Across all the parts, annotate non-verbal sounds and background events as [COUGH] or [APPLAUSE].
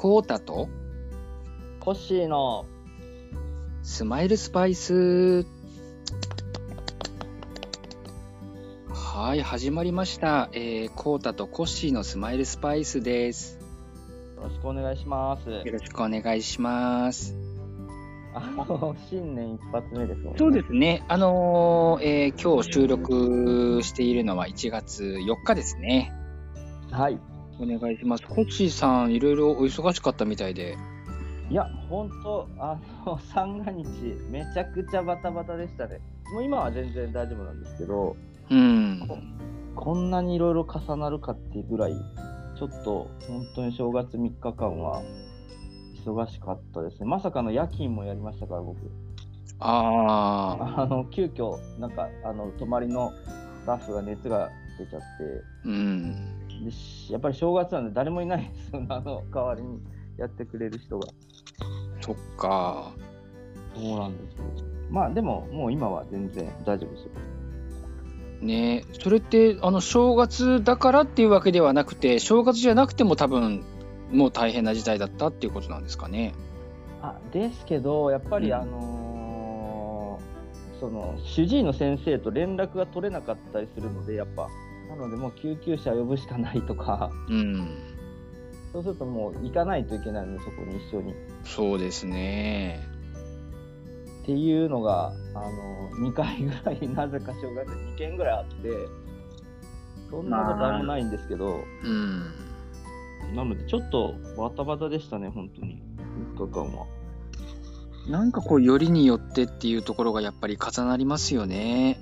コータと？コッシーのスマイルスパイス。はい、始まりました。えー、コータとコッシーのスマイルスパイスです。よろしくお願いします。よろしくお願いします。あの、新年一発目ですもんね。そうですね。あのーえー今日収録しているのは1月4日ですね。はい。お願いします。コッシーさん、いろいろお忙しかったみたいで。いや、ほんと、あの、[LAUGHS] 三が日、めちゃくちゃバタバタでしたね。もう今は全然大丈夫なんですけど、うん。こんなにいろいろ重なるかっていうぐらい、ちょっと本当に正月3日間は忙しかったですね。まさかの夜勤もやりましたから、僕。ああ、あの、急遽、なんか、あの、泊まりのスタッフが熱が出ちゃって、うん。やっぱり正月なんで誰もいないんですよ、[LAUGHS] あの代わりにやってくれる人が。そっか。そうなんですよ。まあでも、もう今は全然大丈夫ですよ。ねそれってあの正月だからっていうわけではなくて正月じゃなくても多分もう大変な事態だったっていうことなんですかね。あですけど、やっぱり、うんあのーその主治医の先生と連絡が取れなかったりするので、やっぱ、なのでもう救急車呼ぶしかないとか、うん、そうするともう行かないといけないので、そこに一緒に。っそうですね。ていうのが、あのー、2回ぐらい、なぜか正月2件ぐらいあって、そんなことあんまないんですけど、うん、なので、ちょっとバタバタでしたね、本当に。3日間は。なんかこうよりによってっていうところがやっぱり重なりますよね。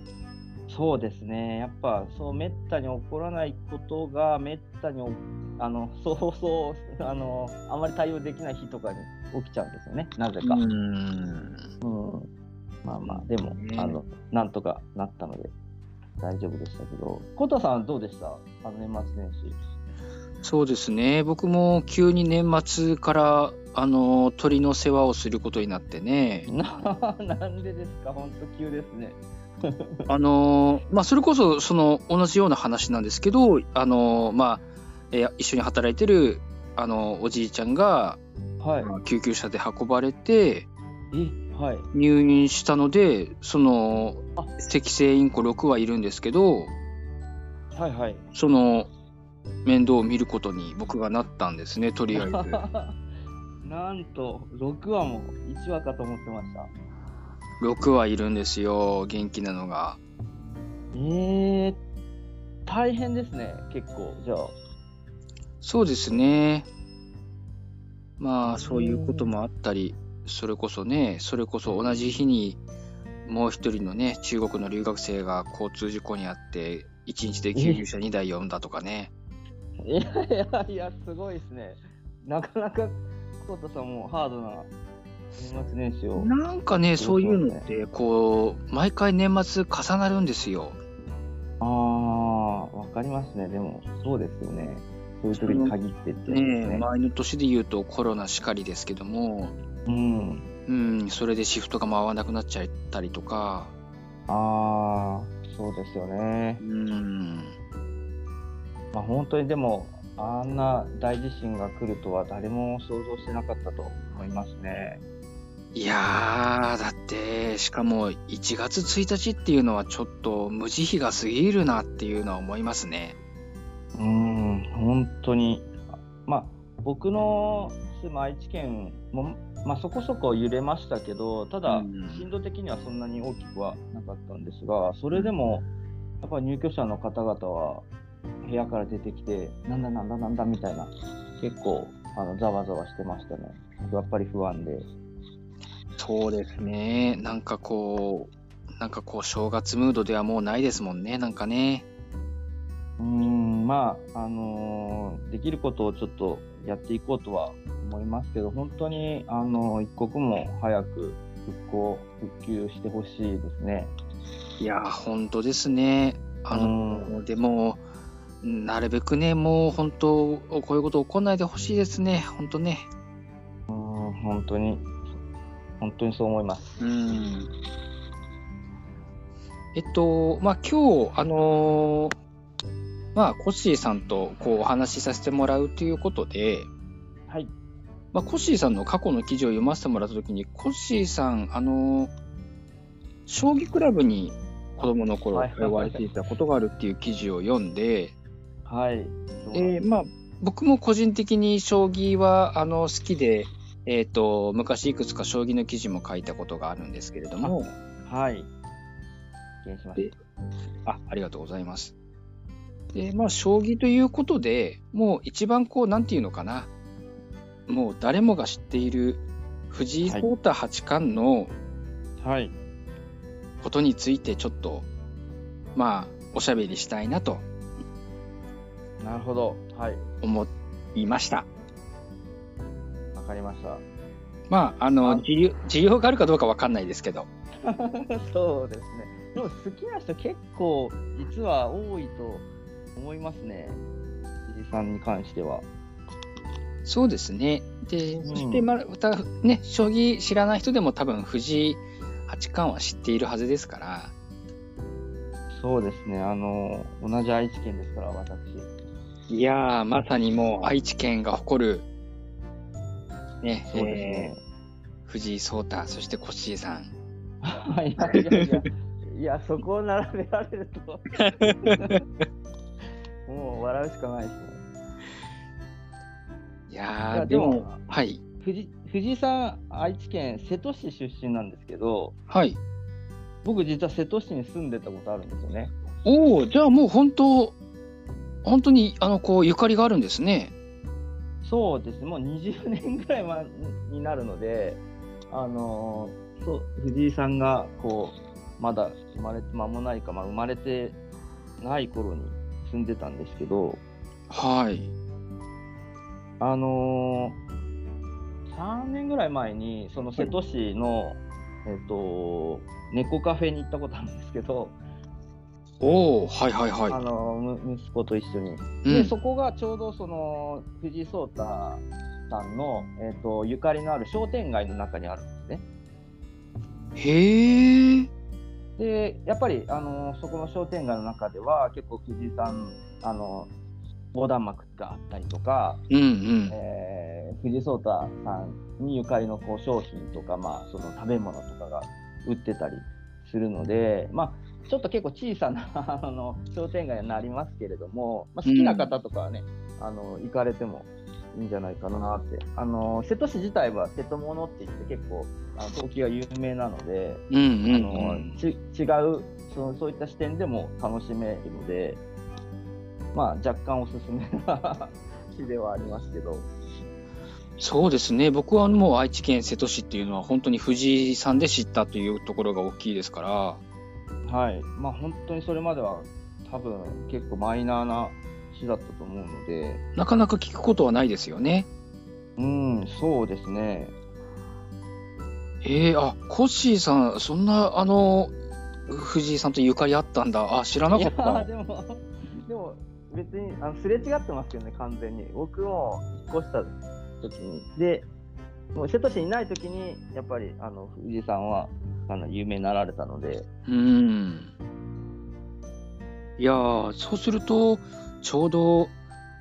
そうですね。やっぱ、そう、めったに起こらないことが、めったにお、あの、[LAUGHS] そうそう、あの、あまり対応できない日とかに起きちゃうんですよね、なぜか。ううん。ん、まあまあ、でも、ねあの、なんとかなったので、大丈夫でしたけど、コタさんどうでした？あの、年末年始。そうですね。僕も急に年末からあの鳥の世話をすることになってね。な、[LAUGHS] なんでですか？本当急ですね。[LAUGHS] あのまあ、それこそその同じような話なんですけど、あのまあえー一緒に働いてるあのおじいちゃんがはい。救急車で運ばれてえ、はい。入院したのでそのあ赤星インコ6はいるんですけどはいはい。その面倒を見ることに僕がなったんですねとりあえず。[LAUGHS] なんと、6話も1話かと思ってました。6はいるんですよ元気なのが。えー、大変ですね、結構。じゃあ。そうですね。まあそういうこともあったり、それこそね、それこそ同じ日にもう一人のね、中国の留学生が交通事故にあって、1日で救急車2台呼んだとかね。いやいやいや、すごいですね。なかなか、コータさんもハードな年末年始を。なんかね、そそういうのって、こう、毎回年末重なるんですよ。ああ、わかりますね。でも、そうですよね。そういう時に限ってってねね。前の年で言うとコロナしかりですけども、うん。うん、それでシフトが回らなくなっちゃったりとか、ああ、そうですよねう。ん、まあ、本当にでも、あんな大地震が来るとは誰も想像してなかったと思いますね。いやー、だって、しかも1月1日っていうのはちょっと無慈悲が過ぎるなっていうのは思いますね。うーん、本当に。まあ、僕の住む愛知県も、まあ、そこそこ揺れましたけど、ただうん、震度的にはそんなに大きくはなかったんですが、それでも、やっぱ入居者の方々は、部屋から出てきて、なんだなんだなんだみたいな、結構、あのざわざわしてましたね。やっぱり不安で。そうですね。なんかこう、なんかこう正月ムードではもうないですもんね、なんかね。うーん、まあ、あのーできることをちょっとやっていこうとは思いますけど、本当に、あの一刻も早く復興、復旧してほしいですね。いやー、本当ですね。あの、でも、なるべくね、もう本当、こういうこと起こんないでほしいですね、本当ね。うーん、本当に、本当にそう思います。うん。えっと、まあ、今日、あのーまあ、コッシーさんとこうお話しさせてもらうということで、はい。まあ、コッシーさんの過去の記事を読ませてもらったときに、コッシーさん、あの、将棋クラブに子供の頃はい通われていたことがあるっていう記事を読んで、はい。えーまあ、僕も個人的に将棋はあの好きで、えー、と昔いくつか将棋の記事も書いたことがあるんですけれども、はい。失礼しましあありがとうございます。で、まあ、将棋ということでもう一番こう、なんていうのかな、もう誰もが知っている藤井聡太八冠のた。はい。ことについてちょっと、まあ、おしゃべりしたいなとなるほど。はい。思いました。わかりました。まあ、あの、あ需要需要があるかどうかわかんないですけど。[LAUGHS] そうですね。でも好きな人結構実は多いと思いますね。藤井さんに関しては。そうですね。で、うんそしてまたね、将棋知らない人でも多分藤井八冠は知っているはずですから、そうですね。あの、同じ愛知県ですから、私。いやー、まさにもう愛知県が誇る、ね、そうですね。えー藤井聡太、そしてコッシーさん。[LAUGHS] いやいやいや、いや、そこを並べられると、[LAUGHS] もう笑うしかないですね。いいやー、やでもでも、はい。藤藤井さん、愛知県瀬戸市出身なんですけど、はい。僕実は瀬戸市に住んでたことあるんですよね。おお、じゃあもう本当、本当に、あの、こう、ゆかりがあるんですね。そうですね、もう20年ぐらい前になるので、あのーそう藤井さんがこうまだ生まれて間もないか、まあ、生まれてない頃に住んでたんですけど、はい。あのー、3年ぐらい前に、その瀬戸市の、えっと、猫カフェに行ったことあるんですけど、おお、はいはいはい。あのむ息子と一緒に。うで、ん、そこがちょうどその藤井聡太さんの、えっとゆかりのある商店街の中にあるんですね。へえ。で、やっぱり、あのそこの商店街の中では、結構藤井さん、あの横断幕があったりとか、うんうん。えー藤井聡太さんにゆかりのこう商品とか、まあ、その食べ物とかが売ってたりするので、まあ、ちょっと結構小さな [LAUGHS] あの商店街になりますけれども、まあ、好きな方とかはね、あの行かれてもいいんじゃないかなって。あの瀬戸市自体は瀬戸物って言って結構あの陶器が有名なので、うんうんあうん。のち違うそのそういった視点でも楽しめるので、まあ、若干おすすめな [LAUGHS] 市ではありますけど。そうですね。僕はもう愛知県瀬戸市っていうのは本当に藤井さんで知ったというところが大きいですから。はい、まあ本当にそれまでは多分結構マイナーな市だったと思うので、なかなか聞くことはないですよね。うん、そうですね。えー、あ、コッシーさん、そんな、あの、藤井さんとゆかりあったんだ。あ、知らないかっやた。でも、でも別にあのすれ違ってますけどね、完全に。僕も引っ越した時に。で、もう瀬戸市にいない時に、やっぱりあの藤井さんはあの有名になられたので、うん。いやー、そうすると、ちょうど、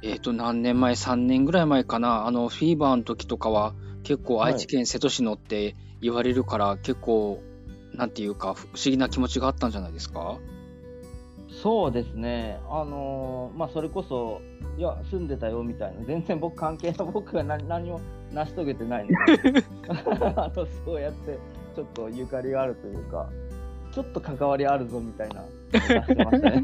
えっ、と、何年前、3年ぐらい前かな、あの、フィーバーの時とかは、結構はい。愛知県瀬戸市のって言われるから、結構、なんていうか、不思議な気持ちがあったんじゃないですか？そうですね、あのーまあ、それこそ、いや、住んでたよみたいな、全然僕関係ない、僕が何何も成し遂げてないので [LAUGHS] あの、そうやってちょっとゆかりがあるというか、ちょっと関わりあるぞみたいな、出してましたね。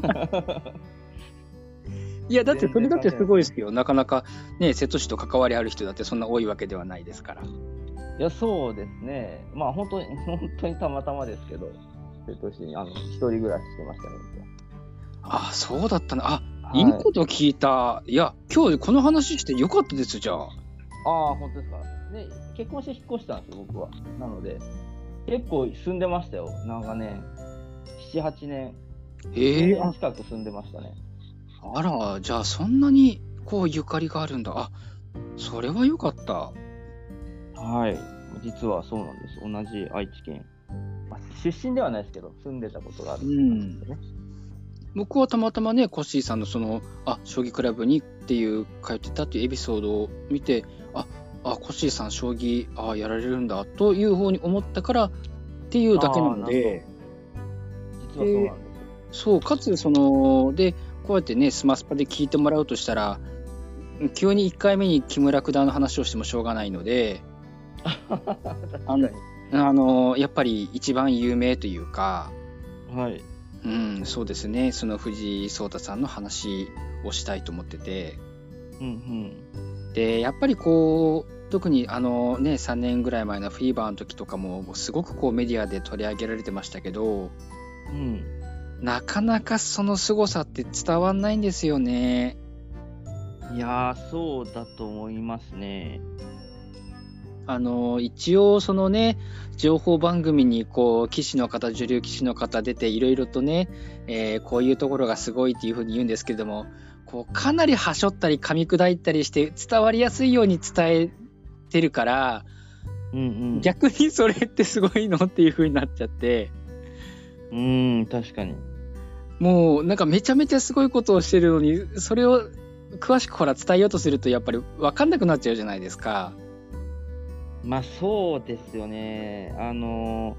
いや、だって、それだってすごいですよ。なかなか、ね、瀬戸市と関わりある人だってそんな多いわけではないですから。いや、そうですね、まあ、本当に、本当にたまたまですけど、瀬戸市にあの一人暮らししてましたね、あ、そうだったな。あ、僕いいこと聞いた。いや、今日この話してよかったです、じゃあ。ああ、本当ですか。で、結婚して引っ越したんですよ、僕は。なので、結構住んでましたよ、長年。7、8年。ええ10年近く住んでましたね。あら、じゃあそんなにこうゆかりがあるんだ。あ、それはよかった。はい。実はそうなんです。同じ愛知県。まあ、出身ではないですけど、住んでたことがあるんですよね。僕はたまたまね、コッシーさんのその、あ、将棋クラブにっていう通ってたっていうエピソードを見て、あ、あ、コッシーさん、将棋、あやられるんだ、というふうに思ったからっていうだけなので、実はそうなんですよ。そう、かつ、その、で、こうやってね、スマスパで聞いてもらうとしたら、急に1回目に木村九段の話をしてもしょうがないので、[LAUGHS] あのあの、やっぱり一番有名というか、に。はい。うん、そうですね、その藤井聡太さんの話をしたいと思ってて、うんで、やっぱりこう、特にあのね、3年ぐらい前のフィーバーの時とかも、すごくこうメディアで取り上げられてましたけど、うん。なかなかその凄さって伝わんないんですよね。うん。いやー、そうだと思いますね。あの、一応そのね、情報番組にこう、棋士の方、女流棋士の方出ていろいろとね、えーこういうところがすごいっていうふうに言うんですけれども、こう、かなりはしょったり噛み砕いたりして伝わりやすいように伝えてるから、うんうん。逆にそれってすごいのっていうふうになっちゃって、うん、確かに。もうなんかめちゃめちゃすごいことをしてるのに、それを詳しくほら伝えようとするとやっぱり分かんなくなっちゃうじゃないですか。まあそうですよね。あの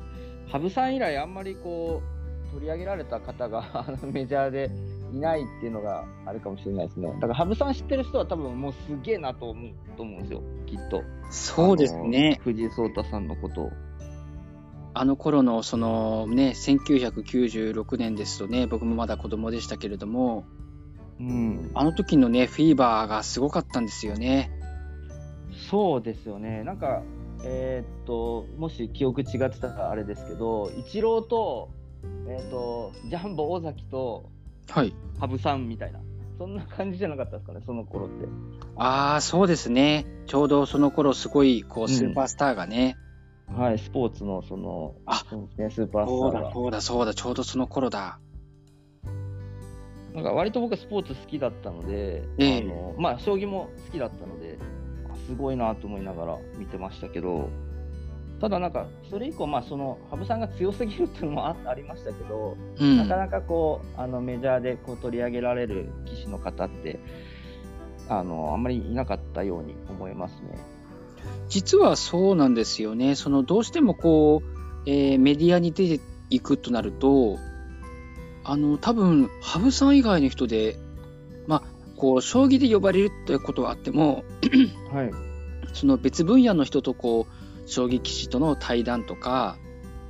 ー、羽生さん以来あんまりこう、取り上げられた方が [LAUGHS] メジャーでいないっていうのがあるかもしれないですね。だから羽生さん知ってる人は多分もうすげえなと思うと思うんですよ、きっと。そうですね。藤井聡太さんのことを。あの頃のそのね、1996年ですとね、僕もまだ子供でしたけれども、うん。あの時のね、フィーバーがすごかったんですよね。そうですよね。なんか、えーっと、もし記憶違ってたらあれですけど、イチローと、えーっと、ジャンボ尾崎とはい。羽生さんみたいな、そんな感じじゃなかったですかね、その頃って。ああ、そうですね。ちょうどその頃すごい、こう、スーパースターがね、はい、スポーツのその、あそうですね、スーパースターが。そうだ、そうだ、ちょうどその頃だ。なんか割と僕はスポーツ好きだったので、ええあのまあ、将棋も好きだったので、あすごいなと思いながら見てましたけど、ただなんか、それ以降、まあ、その羽生さんが強すぎるっていうのもあありましたけど、うん。なかなかこうあのメジャーでこう取り上げられる棋士の方ってあのあんまりいなかったように思いますね。実はそうなんですよね。そのどうしてもこう、えーメディアに出ていくとなると、あの多分羽生さん以外の人で、まあこう将棋で呼ばれるってことはあっても、はい。その別分野の人とこう将棋棋士との対談とか、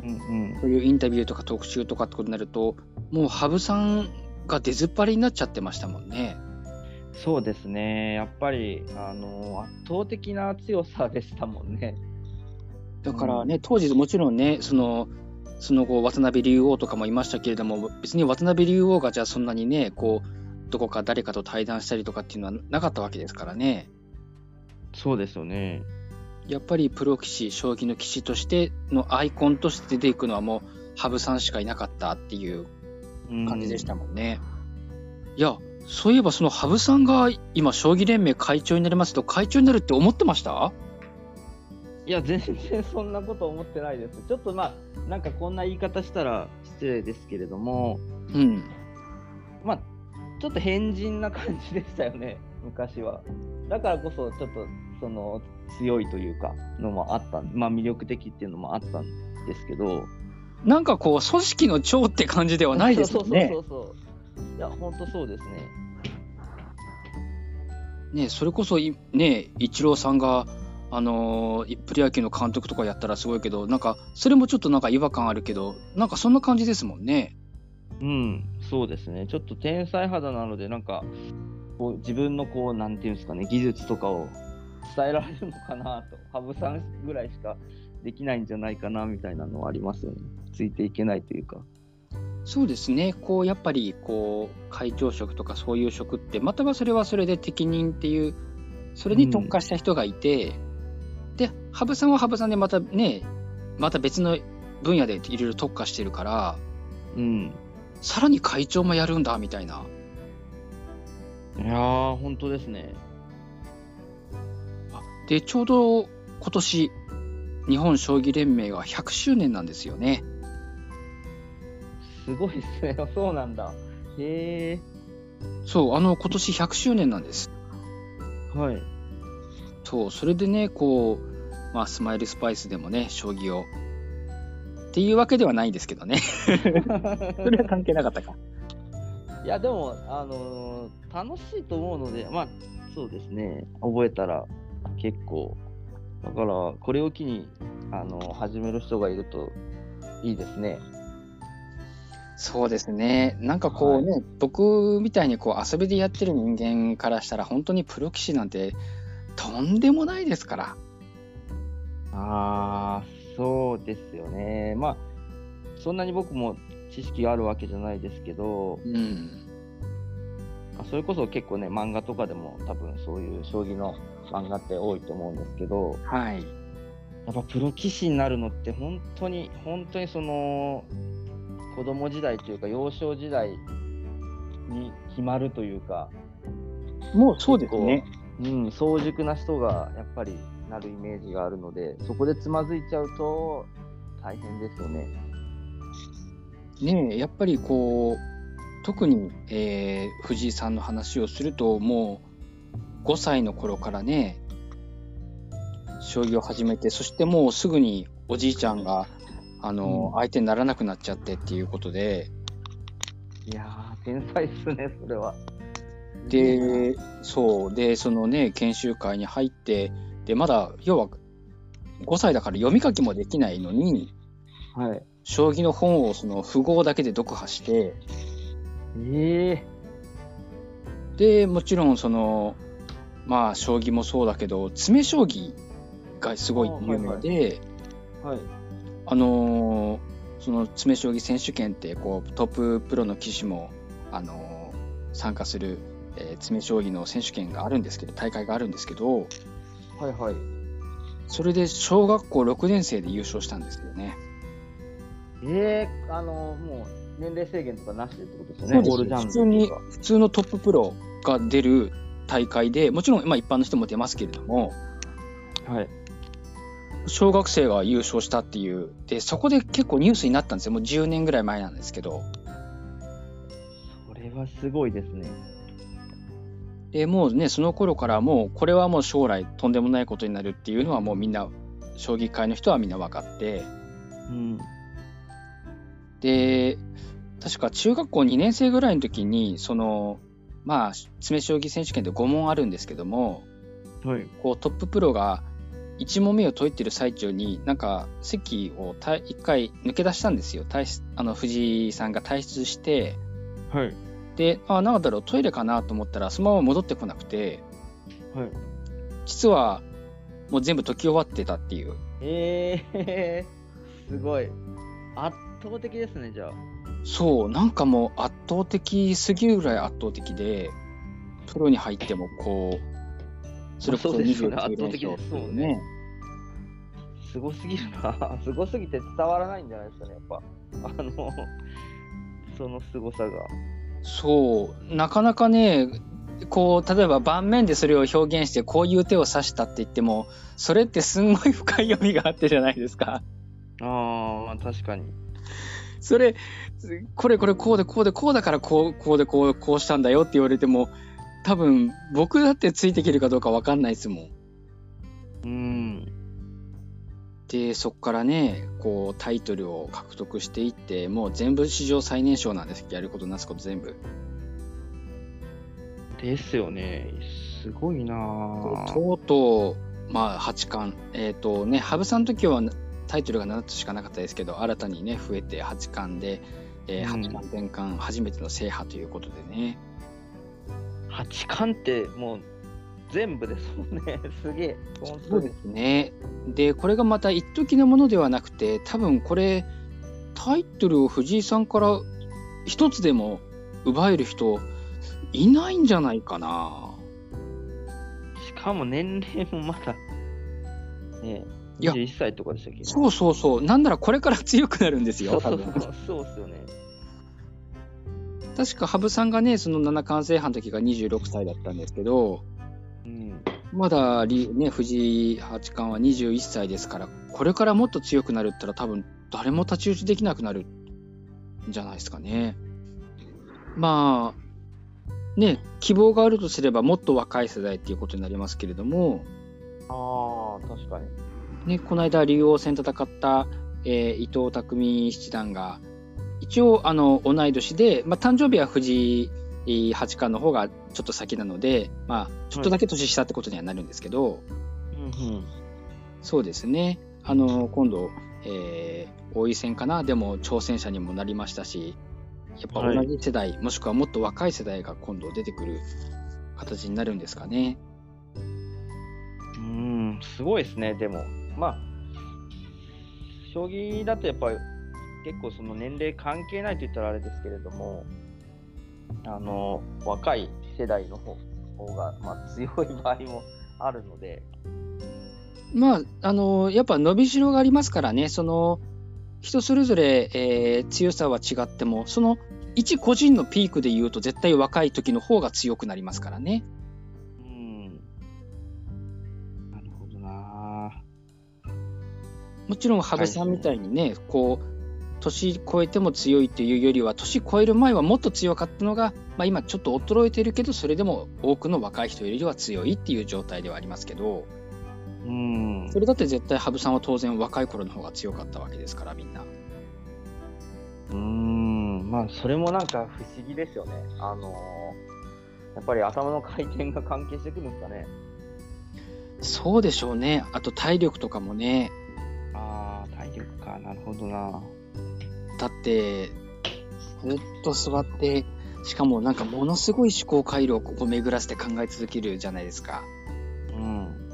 うんうん。そういうインタビューとか特集とかってことになると、もう羽生さんが出ずっぱりになっちゃってましたもんね。そうですね。やっぱりあの圧倒的な強さでしたもんね。だからね、当時もちろんね、その、その後、渡辺竜王とかもいましたけれども、別に渡辺竜王がじゃあそんなにね、こう、どこか誰かと対談したりとかっていうのはなかったわけですからね。そうですよね。やっぱりプロ棋士、将棋の棋士としてのアイコンとして出ていくのはもう、羽生さんしかいなかったっていう感じでしたもんね。いや、そういえばその羽生さんが今、将棋連盟会長になりますと、会長になるって思ってました？いや、全然そんなこと思ってないです。ちょっとまあ、なんかこんな言い方したら失礼ですけれども、うん。まあ、ちょっと変人な感じでしたよね、昔は。だからこそ、ちょっと、その、強いというか、のもあった、まあ魅力的っていうのもあったんですけど、なんかこう、組織の長って感じではないですよね。そうそうそうそう。いや、本当そうですね。ね、それこそい、ね、イチローさんが、あのープロ野球の監督とかやったらすごいけど、なんか、それもちょっとなんか違和感あるけど、なんかそんな感じですもんね。うん、そうですね。ちょっと天才肌なので、なんか、こう自分のこう、なんていうんですかね、技術とかを伝えられるのかなと、羽生さんぐらいしかできないんじゃないかなみたいなのはありますよね。ついていけないというか。そうですね、こう、やっぱり、こう、会長職とかそういう職って、またはそれはそれで適任っていう、それに特化した人がいて、で、羽生さんは羽生さんでまたね、また別の分野でいろいろ特化してるから、うん。さらに会長もやるんだ、みたいな。いやー、本当ですね。あで、ちょうど今年、日本将棋連盟が100周年なんですよね。すごいですね。[LAUGHS] そうなんだ。へそう、あの、今年100周年なんです。え。はい。そう、それでね、こう、まあ、スマイルスパイスでもね、将棋を。っていうわけではないんですけどね。[LAUGHS] それは関係なかったか。いや、でも、あのー楽しいと思うので、まあ、そうですね、覚えたら結構、だから、これを機に、あのー始める人がいるといいですね。そうですね。なんかこうね、僕みたいにこう遊びでやってる人間からしたら、本当にプロ棋士なんてとんでもないですから。ああ、そうですよね。まあ、そんなに僕も知識があるわけじゃないですけど、うん。まあそれこそ結構ね、漫画とかでも多分そういう将棋の漫画って多いと思うんですけど、はい。やっぱプロ棋士になるのって本当に、本当にその、子供時代というか幼少時代に決まるというか、もうそうですね。うん、早熟な人がやっぱりなるイメージがあるので、そこでつまずいちゃうと大変ですよね。ねえやっぱりこう特に、えー藤井さんの話をするともう5歳の頃からね将棋を始めてそしてもうすぐにおじいちゃんがあの、うん相手にならなくなっちゃってっていうことでいやー、天才っすね、それは。でそうでそのね研修会に入ってでまだ要は5歳だから読み書きもできないのにはい。将棋の本をその符号だけで読破してええでもちろんそのまあ将棋もそうだけど詰将棋がすごい有名であ,、はい。のーその詰将棋選手権ってこうトッププロの棋士も、あのー参加する、えー詰将棋の選手権があるんですけど大会があるんですけどはいはい。それで小学校6年生で優勝したんですよね。ええあのもう年齢制限とかなしでってことですよね、オールジャンル普通に普通のトッププロが出る大会でもちろん、まあ、一般の人も出ますけれどもはい。小学生が優勝したっていうでそこで結構ニュースになったんですよもう10年ぐらい前なんですけどそれはすごいですね。でもうねその頃からもうこれはもう将来とんでもないことになるっていうのはもうみんな将棋界の人はみんな分かってうん。で確か中学校2年生ぐらいの時にそのまあ詰将棋選手権で5問あるんですけどもはい。こうトッププロが1問目を解いてる最中になんか席をた1回抜け出したんですよあの藤井さんが退出してはい。であなんだろうトイレかなと思ったらそのまま戻ってこなくてはい。実はもう全部解き終わってたっていうええ [LAUGHS] すごい。圧倒的ですね、じゃあ。そうなんかもう圧倒的すぎるぐらい圧倒的でプロに入ってもこうそれこそね29圧倒的連勝ですもんっていうねすごすぎるな。[LAUGHS] すごすぎて伝わらないんじゃないですかね、やっぱ。あの、そのすごさが。そうなかなかねこう例えば盤面でそれを表現してこういう手を指したって言ってもそれってすんごい深い読みがあってじゃないですか。ああ確かに。それこれこれこうでこうでこうだからこうこうでこうこうしたんだよって言われても多分僕だってついていけるかどうか分かんないですもん。うん。でそこからねこうタイトルを獲得していってもう全部史上最年少なんですやることなすこと全部。ですよね。すごいなぁとうとう、まあ、八冠、えっ、とね、羽生さんの時はタイトルが7つしかなかったですけど、新たにね、増えて八冠で、えーうん八冠全冠初めての制覇ということでね。八冠ってもう全部ですもんね。[LAUGHS] すげえ。本当に。すね。で、これがまた一時のものではなくて、多分これ、タイトルを藤井さんから一つでも奪える人、いないんじゃないかな。しかも年齢もまだ、ね21歳とかでしたっけ？そうそうそう。なんならこれから強くなるんですよ。そう多分そうそうっすよね。確か羽生さんがね、その七冠制覇の時が26歳だったんですけど、うん。まだり、ね、藤井八冠は21歳ですから、これからもっと強くなるったら多分誰も太刀打ちできなくなるんじゃないですかね。まあ、ね、希望があるとすればもっと若い世代っていうことになりますけれども、ああ、確かに。ね、この間、竜王戦戦った、えー伊藤匠七段が、一応、あの、同い年で、まあ、誕生日は藤井八冠の方がちょっと先なので、まあ、ちょっとだけ年下ってことにはなるんですけど、うんうん。そうですね。あの、今度、えー王位戦かなでも挑戦者にもなりましたし、やっぱ同じ世代、もしくはもっと若い世代が今度出てくる形になるんですかね。うーん、すごいですね、でも。まあ、将棋だとやっぱり結構その年齢関係ないと言ったらあれですけれども、あの、若い世代の方方が、まあ、強い場合もあるので、まあ、あの、やっぱ伸びしろがありますからね、その、人それぞれ、えー強さは違っても、その、一個人のピークで言うと絶対若い時の方が強くなりますからね。もちろん羽生さんみたいにね、こう、年超えても強いというよりは、年超える前はもっと強かったのが、まあ、今ちょっと衰えてるけど、それでも多くの若い人よりは強いっていう状態ではありますけど、うん。それだって絶対羽生さんは当然若い頃の方が強かったわけですから、みんな。うーん、まあ、それもなんか不思議ですよね。あのーやっぱり頭の回転が関係してくるんですかね。そうでしょうね。あと体力とかもね、ああ、体力か、なるほどな。だって、ずっと座って、しかもなんかものすごい思考回路をここ巡らせて考え続けるじゃないですか。うん。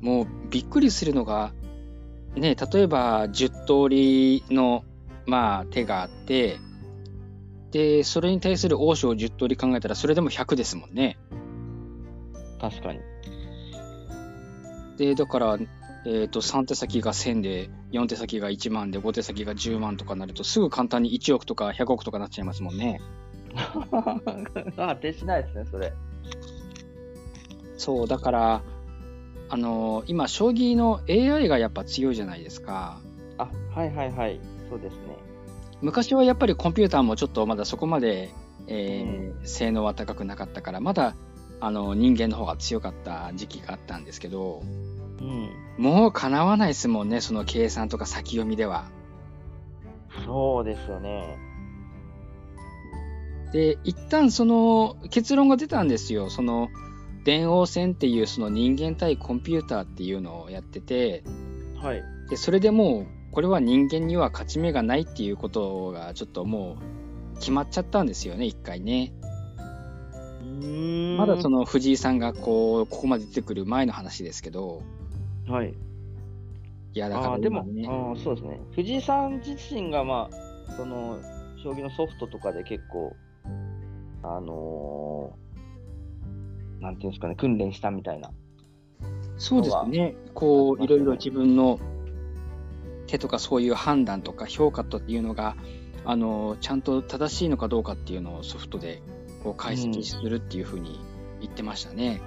もうびっくりするのが、ね、例えば10通りの、まあ、手があって、で、それに対する王将を10通り考えたら、それでも100ですもんね。確かに。で、だから、えっ、と、3手先が1000で、4手先が1万で、5手先が10万とかなると、すぐ簡単に1億とか100億とかなっちゃいますもんね。[LAUGHS] 当てしないですね、それ。そう、だから、あの今、将棋の AI がやっぱ強いじゃないですか。あ、はいはいはい。そうですね。昔はやっぱりコンピューターもちょっとまだそこまで、えー性能は高くなかったから、まだあの人間の方が強かった時期があったんですけど、うん。もうかなわないですもんね、その計算とか先読みでは。そうですよね。で、一旦その結論が出たんですよ。その電王戦っていうその人間対コンピューターっていうのをやってて、はい。でそれでもうこれは人間には勝ち目がないっていうことがちょっともう決まっちゃったんですよね、一回ね。まだその藤井さんがこう、ここまで出てくる前の話ですけど、はい。いやだからあーでも、そうですね。藤井さん自身が、まあ、その、将棋のソフトとかで結構、あのーなんていうんですかね、訓練したみたいな。そうですね、こう、いろいろ自分の手とかそういう判断とか評価というのが、あの、ちゃんと正しいのかどうかっていうのをソフトでこう解析するっていうふうに言ってましたね。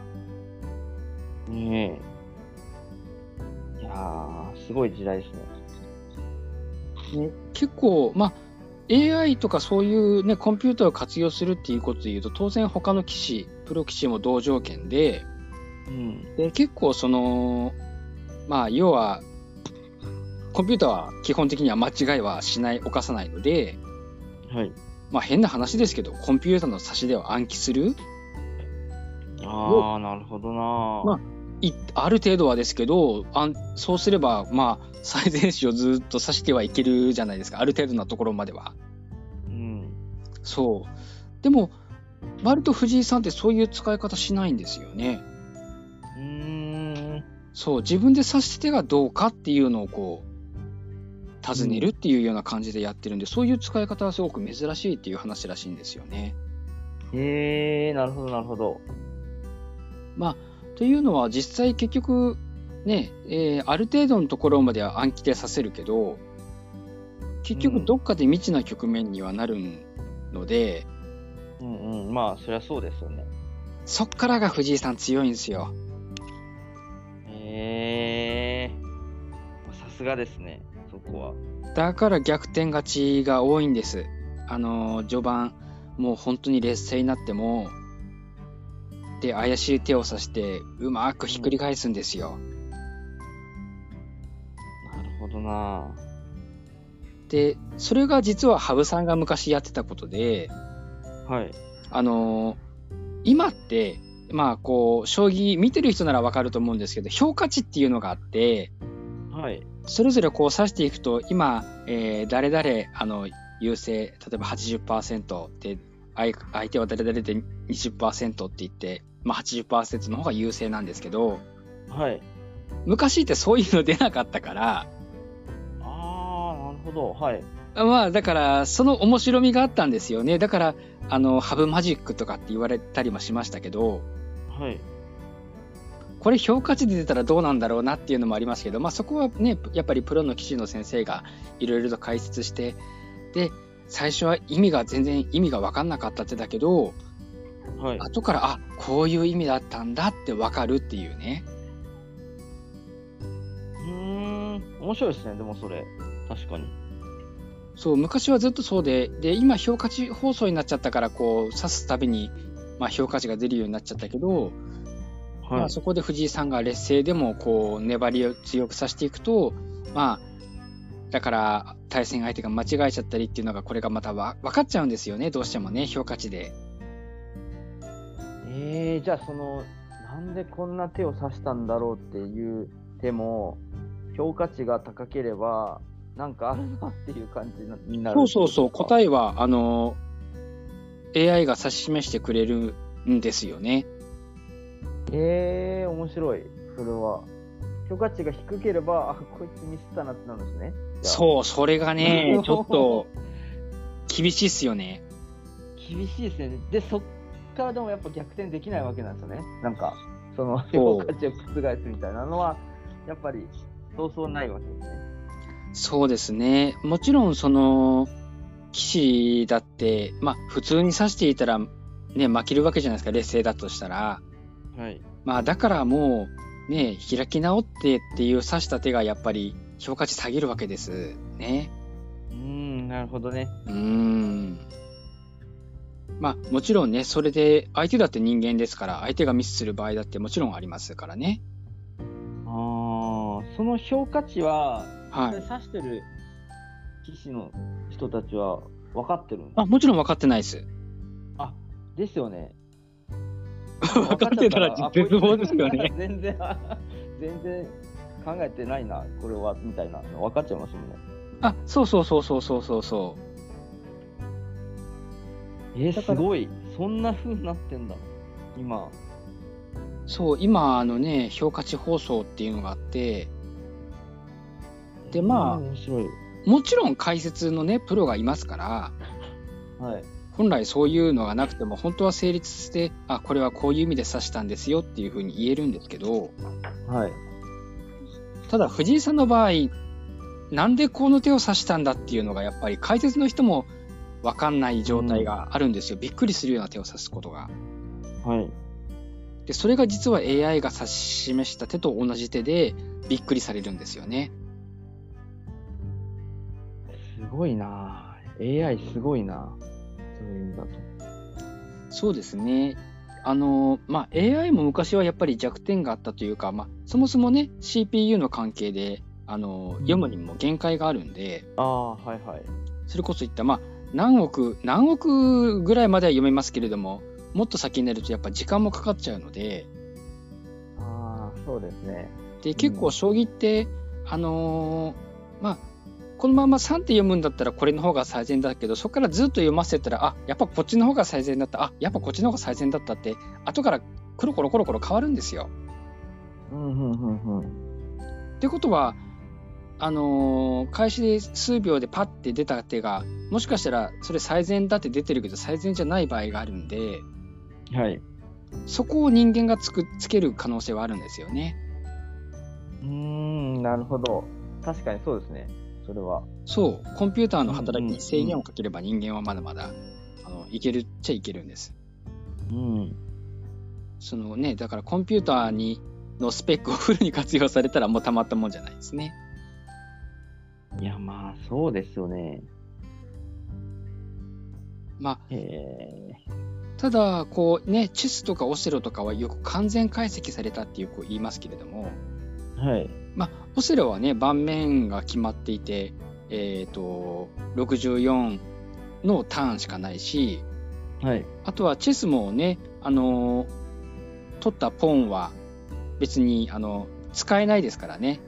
ねえ。いやー、すごい時代ですね。ね結構、まあ、AI とかそういうね、コンピューターを活用するっていうことで言うと、当然他の棋士、プロ棋士も同条件で、うん。で結構その、まあ、要は、コンピューターは基本的には間違いはしない、犯さないので、はい。まあ変な話ですけど、コンピューターの指し手を暗記する、あー、なるほどなまあいある程度はですけど、あんそうすれば、まあ、最善手をずっと指してはいけるじゃないですか、ある程度なところまでは。うん。そう。でも、割と藤井さんってそういう使い方しないんですよね。うーん。そう、自分で指し手がどうかっていうのをこう、尋ねるっていうような感じでやってるんで、そういう使い方はすごく珍しいっていう話らしいんですよね。へえー、なるほど、なるほど。まあ、というのは実際結局、ね、えーある程度のところまでは暗記でさせるけど、結うん局どっかで未知な局面にはなるので、うんうん。まあ、そりゃそうですよね。そっからが藤井さん強いんですよ。へえー。さすがですね、そこは。だから逆転勝ちが多いんです。あのー序盤、もう本当に劣勢になっても、で怪しい手を指してうまくひっくり返すんですよ。なるほどなで、それが実は羽生さんが昔やってたことで、はい。あのー今って、まあこう、将棋見てる人ならわかると思うんですけど、評価値っていうのがあって、はい。それぞれこう指していくと、今、えー誰々、あの、優勢、例えば80%で、相相手は誰々で20%って言って、まあ80%の方が優勢なんですけど、はい。昔ってそういうの出なかったから、ああ、なるほど。はい。まあだから、その面白みがあったんですよね。だから、あの、ハブマジックとかって言われたりもしましたけど、はい。これ評価値で出たらどうなんだろうなっていうのもありますけど、まあそこはね、やっぱりプロの棋士の先生がいろいろと解説して、で、最初は意味が全然意味が分かんなかったってだけど、はい。後から、あ、こういう意味だったんだって分かるっていうね。うーん。面白いですね、でもそれ。確かに。そう、昔はずっとそうで、で、今評価値放送になっちゃったから、こう、指すたびに、まあ評価値が出るようになっちゃったけど、まあ、はい。そこで藤井さんが劣勢でもこう粘り強くさせていくと、まあ、だから対戦相手が間違えちゃったりっていうのがこれがまたわ分かっちゃうんですよねどうしてもね評価値で。えー、じゃあその、なんでこんな手を指したんだろうっていう手も、評価値が高ければ、なんかあるなっていう感じになる。そうそうそうえ。答えはあの AI が指し示してくれるんですよね。えー、面白い。それは。評価値が低ければ、あ、こいつミスったなってなるんですね。そうそれがね [LAUGHS] ちょっと厳しいっすよね。厳しいですね。で、そっからでもやっぱ逆転できないわけなんですよね。なんか、その評価値を覆すみたいなのは、やっぱり、そうそうないわけですね。そうですね。もちろんその棋士だってまあ普通に指していたらね負けるわけじゃないですか劣勢だとしたら。はい。まあだからもうね、開き直ってっていう指した手がやっぱり評価値下げるわけですね。うーん、なるほどね。うーん。まあもちろんね、それで相手だって人間ですから、相手がミスする場合だってもちろんありますからね。ああ、その評価値は、はい。指してる棋士の人たちは分かってるあ、もちろん分かってないです。あ、ですよね。[LAUGHS] 分かってたらあ絶望ですよね。[LAUGHS] 全然、全然考えてないな、これは、みたいなの分かっちゃいますもんね。あ、そうそうそうそうそうそうそえー、すごい。そんな風になってんだ。今。う。そう、今あのね、評価値放送っていうのがあって、でまあ。もちろん解説のね、プロがいますから、はい。本来そういうのがなくても本当は成立してあこれはこういう意味で指したんですよっていうふうに言えるんですけどはい。ただ藤井さんの場合なんでこの手を指したんだっていうのがやっぱり解説の人も分かんない状態があるんですよ、びっくりするような手を指すことが。はい。でそれが実は AI が指し示した手と同じ手でびっくりされるんですよね。すごいな AI すごいなそういう意味だと。そうですね。あの、まあ、AI も昔はやっぱり弱点があったというか、まあ、そもそもね、CPU の関係で、あの、読むにも限界があるんで、ああ、はいはい。それこそいった、まあ、何億、何億ぐらいまでは読めますけれども、もっと先になるとやっぱ時間もかかっちゃうので、ああ、そうですね。で、結構将棋って、あのーまあ、このまま3手読むんだったらこれの方が最善だけど、そこからずっと読ませてたら、あ、やっぱこっちの方が最善だった、あ、やっぱこっちの方が最善だったって、後からコロコロコロコロ変わるんですよ。うん、うん、うん、うん。ってことは、あのー開始で数秒でパッて出た手が、もしかしたらそれ最善だって出てるけど最善じゃない場合があるんで、はい。そこを人間がつくつける可能性はあるんですよね。うーん、なるほど。確かにそうですね。それは。そう、コンピューターの働きに制限をかければ人間はまだまだ、あのいけるっちゃいけるんです。うん。そのね、だからコンピューターにのスペックをフルに活用されたらもうたまったもんじゃないですね。いや、まあ、そうですよね。まあ。ただ、こうね、チェスとかオセロとかはよく完全解析されたってよく言いますけれども、はい。まあ、オセロはね、盤面が決まっていて、えっ、と、64のターンしかないし、はい。あとはチェスもね、あの取ったポンは別に、あの、使えないですからね。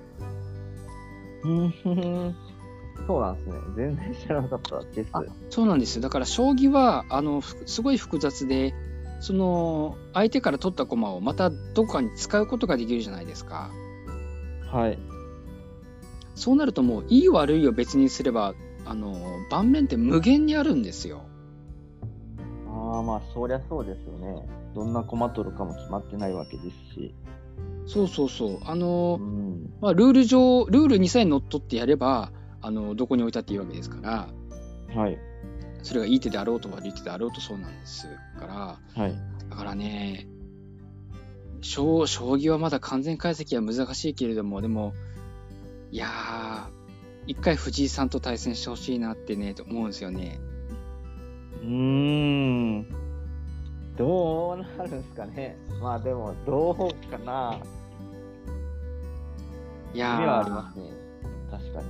そうなんですね。全然知らなかった、チェス。あそうなんですよ。だから将棋は、あの、ふすごい複雑で、その、相手から取った駒をまたどこかに使うことができるじゃないですか。はい。そうなるともう、いい悪いを別にすれば、あの、盤面って無限にあるんですよ。ああ、まあ、そりゃそうですよね。どんな駒取るかも決まってないわけですし。そうそうそう。あうの、ん。まあ、ルール上、ルールにさえ乗っ取ってやれば、あの、どこに置いたっていいわけですから、はい。それがいい手であろうと悪い手であろうとそうなんですから、はい。だからね、将将棋はまだ完全解析は難しいけれども、でも、いやー、一回藤井さんと対戦してほしいなってね、と思うんですよね。うーん。どうなるんですかね。まあでも、どうかな。いや夢はありー、ますね。確かに。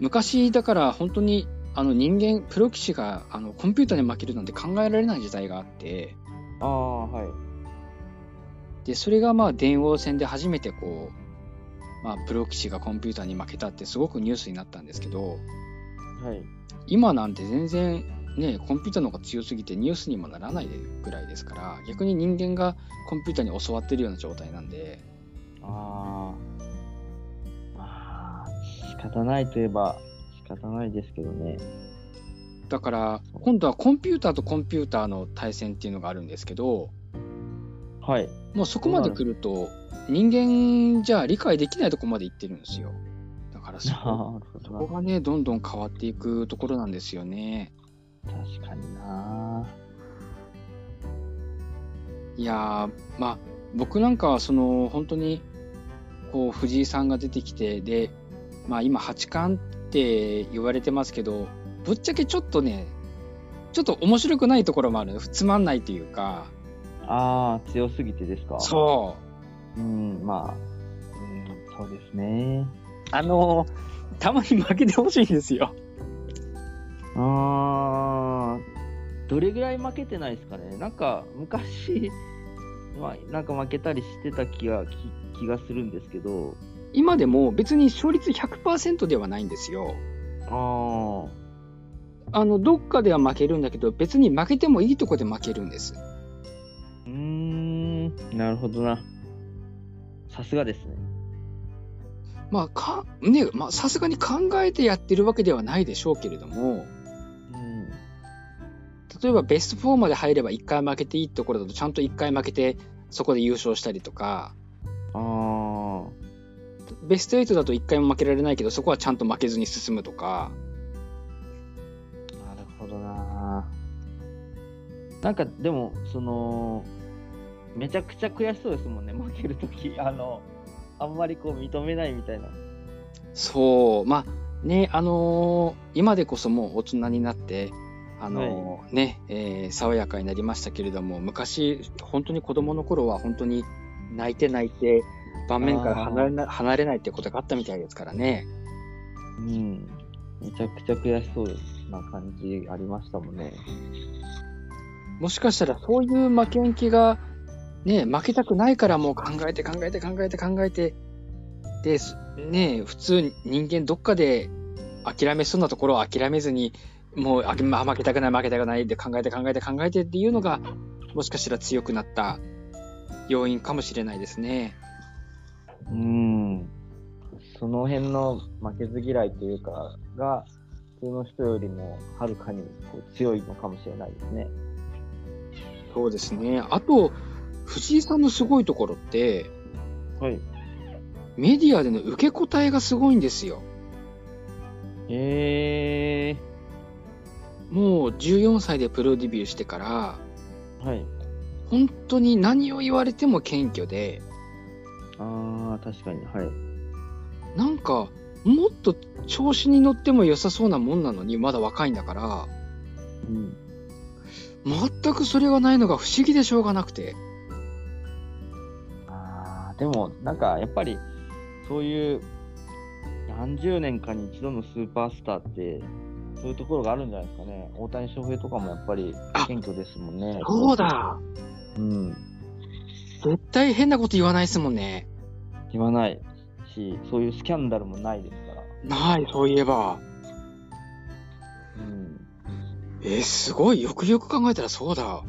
昔だから本当にあの人間、プロ棋士があのコンピューターに負けるなんて考えられない時代があって、ああ、はい。で、それがまあ電王戦で初めてこう、まあプロ棋士がコンピューターに負けたってすごくニュースになったんですけど、はい。今なんて全然ね、コンピューターの方が強すぎてニュースにもならないぐらいですから、逆に人間がコンピューターに教わってるような状態なんで、ああ。方ないといえば仕方ないですけどね。だから今度はコンピューターとコンピューターの対戦っていうのがあるんですけど、はい。もうそこまで来ると人間じゃ理解できないとこまで行ってるんですよ。だからそこ [LAUGHS] ほそ。こがね、どんどん変わっていくところなんですよね。確かにな。いやー、まあ、僕なんかはその本当にこう藤井さんが出てきてで、まあ、今八冠って言われてますけどぶっちゃけちょっとねちょっと面白くないところもあるつまんないというかああ、強すぎてですか？。そううん、まあ、うん、そうですね。うあのたまに負けてほしいんですよあー、どれぐらい負けてないですかね。なんか、昔、まあ、なんか負けたりしてた気が、気気がするんですけど、今でも別に勝率100%ではないんですよああのどっかでは負けるんだけど別に負けてもいいとこで負けるんですー、うーん、なるほどな。さすがですね。まあかねまあさすがに考えてやってるわけではないでしょうけれどもうん。例えばベスト4まで入れば1回負けていいところだとちゃんと1回負けてそこで優勝したりとかあー、ベスト8だと1回も負けられないけどそこはちゃんと負けずに進むとかなるほどな。なんか、でも、その、めちゃくちゃ悔しそうですもんね、負けるとき。[LAUGHS] あの、あんまりこう認めないみたいな。そうまあねあのー今でこそもう大人になってあのーね、えー爽やかになりましたけれども昔本当に子供の頃は本当に泣いて泣いて盤面から離れな離れないってことがあったみたいですからね。うん。めちゃくちゃ悔しそうな感じありましたもんね。もしかしたらそういう負けん気が、ね、負けたくないからもう考えて考えて考えて考えて、で、すね、普通人間どっかで諦めそうなところを諦めずに、もうあまあ負けたくない負けたくないで考えて考えて考えてっていうのが、もしかしたら強くなった要因かもしれないですね。うん。その辺の負けず嫌いというか、が、普通の人よりもはるかにこう強いのかもしれないですね。そうですね。あと、藤井さんのすごいところって、はい。メディアでの受け答えがすごいんですよ。へえもう14歳でプロデビューしてから、ー。はい。本当に何を言われても謙虚で、ああ、確かに。はい。なんか、もっと調子に乗っても良さそうなもんなのに、まだ若いんだから、うん。全くそれがないのが不思議でしょうがなくて。ああ、でも、なんか、やっぱり、そういう、何十年かに一度のスーパースターって、そういうところがあるんじゃないですかね。大谷翔平とかもやっぱりあ謙虚ですもんね。そうだうん。絶対変なこと言わないですもんね。言わないし、そういうスキャンダルもないですから。ない、そういえば。うん。えーすごい。よくよく考えたらそうだ。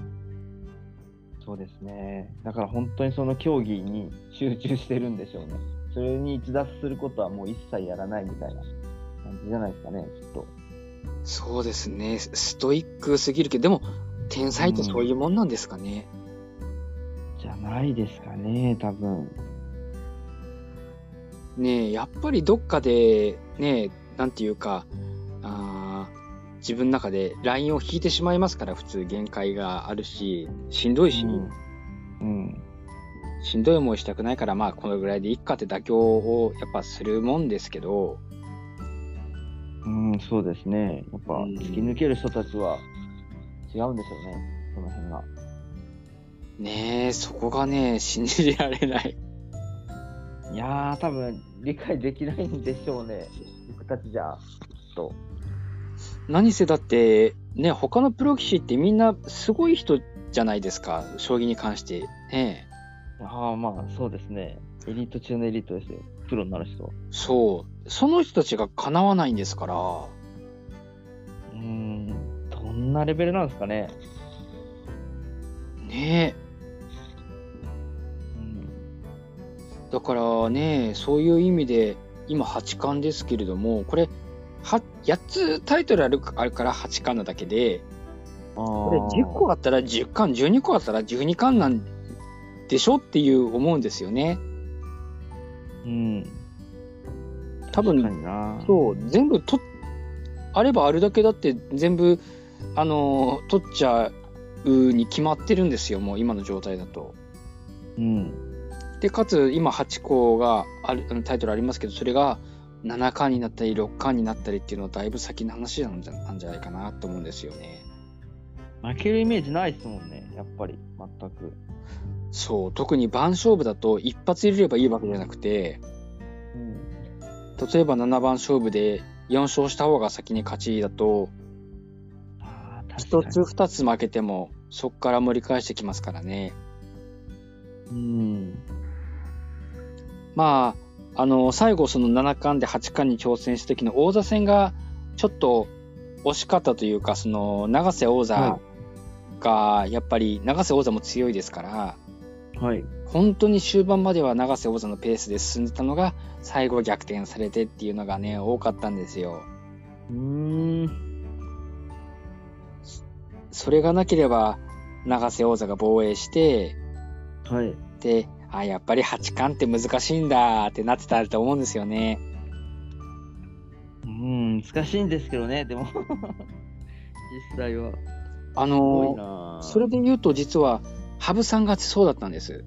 そうですね。だから本当にその競技に集中してるんでしょうね。それに逸脱することはもう一切やらないみたいな感じじゃないですかね、きっと。そうですね。スストイックすぎるけど、でも、天才ってそういうもんなんですかね。じゃないですかね、多分。ねえ、やっぱりどっかで、ねえ、なんていうか、あー自分の中でラインを引いてしまいますから、普通限界があるし、しんどいし、うん。うん。しんどい思いしたくないから、まあ、このぐらいでいっかって妥協をやっぱするもんですけど、うん、そうですね。やっぱうん突き抜ける人たちは違うんでしょうね、その辺が。ねえ、そこがね、信じられない。いやー、多分理解できないんでしょうね、僕たちじゃ、きっと。何せだって、ね、他のプロ棋士ってみんなすごい人じゃないですか、将棋に関して。ねああ、まあ、そうですね。エリート中のエリートですよ。プロになる人。そう。その人たちが叶わないんですから、うーん、どんなレベルなんですかね。ねうだからね、そういう意味で、今八冠ですけれども、これ、は8つタイトルあるあるから八冠なだけで。これ10個あったら10冠、12個あったら12冠なんでしょっていう思うんですよね。うん。多分。そう、全部と、あればあるだけだって全部、あの、取っちゃうに決まってるんですよ、もう今の状態だと。うん。で、かつ今8個がある、タイトルありますけど、それが7冠になったり6冠になったりっていうのはだいぶ先の話なんじゃなんじゃないかなと思うんですよね。負けるイメージないですもんね、やっぱり、全く。そう、特に番勝負だと一発入れればいいわけじゃなくて、うん。例えば7番勝負で4勝した方が先に勝ちだと、ああ、確一かに。つ二つ負けても、そこから盛り返してきますからね。うん。まあ、あの、最後その七冠で八冠に挑戦した時の王座戦が、ちょっと惜しかったというか、その、永瀬王座はが、やっぱり、永瀬王座も強いですから、はい。本当に終盤までは永瀬王座のペースで進んでたのが、最後逆転されてっていうのがね、多かったんですよ。うーん。それがなければ、永瀬王座が防衛して、はい。で、あ、やっぱり八冠って難しいんだってなってたと思うんですよね。うん、難しいんですけどね、でも。実際は。あの、なそれで言うと実は、羽生さんがそうだったんです。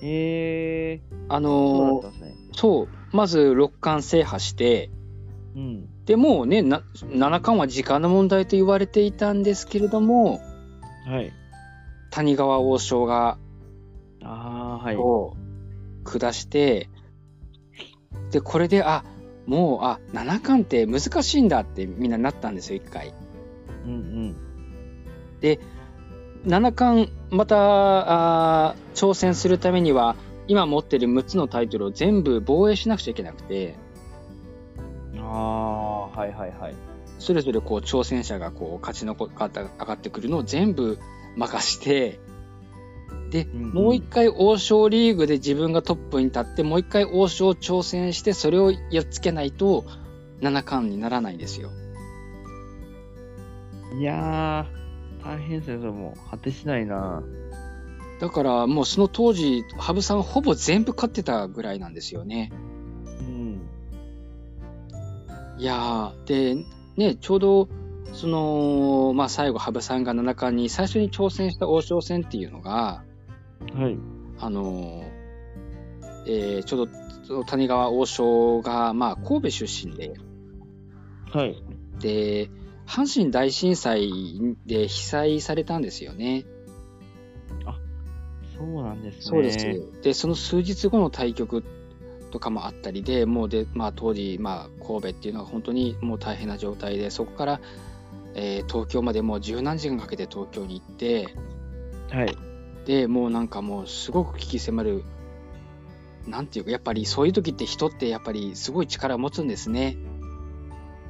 へえあー、そうね。そう、まず六冠制覇して、うん。でもうね、な七冠は時間の問題と言われていたんですけれども、はい。谷川王将が。を下して、で、これで、あ、もう、あ、七冠って難しいんだってみんななったんですよ、一回。うんうん。七冠、また、あー挑戦するためには、今持ってる6つのタイトルを全部防衛しなくちゃいけなくて、ああ、はいはいはい。それぞれこう挑戦者がこう勝ち残った上がってくるのを全部任して、で、んうんもう一回王将リーグで自分がトップに立って、もう一回王将挑戦して、それをやっつけないと、七冠にならないんですよ。いやー、大変ですね、それもう。果てしないな。だからもうその当時、羽生さんほぼ全部勝ってたぐらいなんですよね。うん。いやー、で、ね、ちょうど、その、まあ最後、羽生さんが七冠に最初に挑戦した王将戦っていうのが、はい。あのーえーちょうど谷川王将が、まあ、神戸出身で、はい。で、阪神大震災で被災されたんですよね。そうなんですね。そうです。で、その数日後の対局とかもあったりで、もうで、まあ当時、まあ神戸っていうのは本当にもう大変な状態で、そこから、えー東京までもう十何時間かけて東京に行って、はい。で、もうなんかもうすごく危機迫る、なんていうか、やっぱりそういう時って人ってやっぱりすごい力を持つんですね。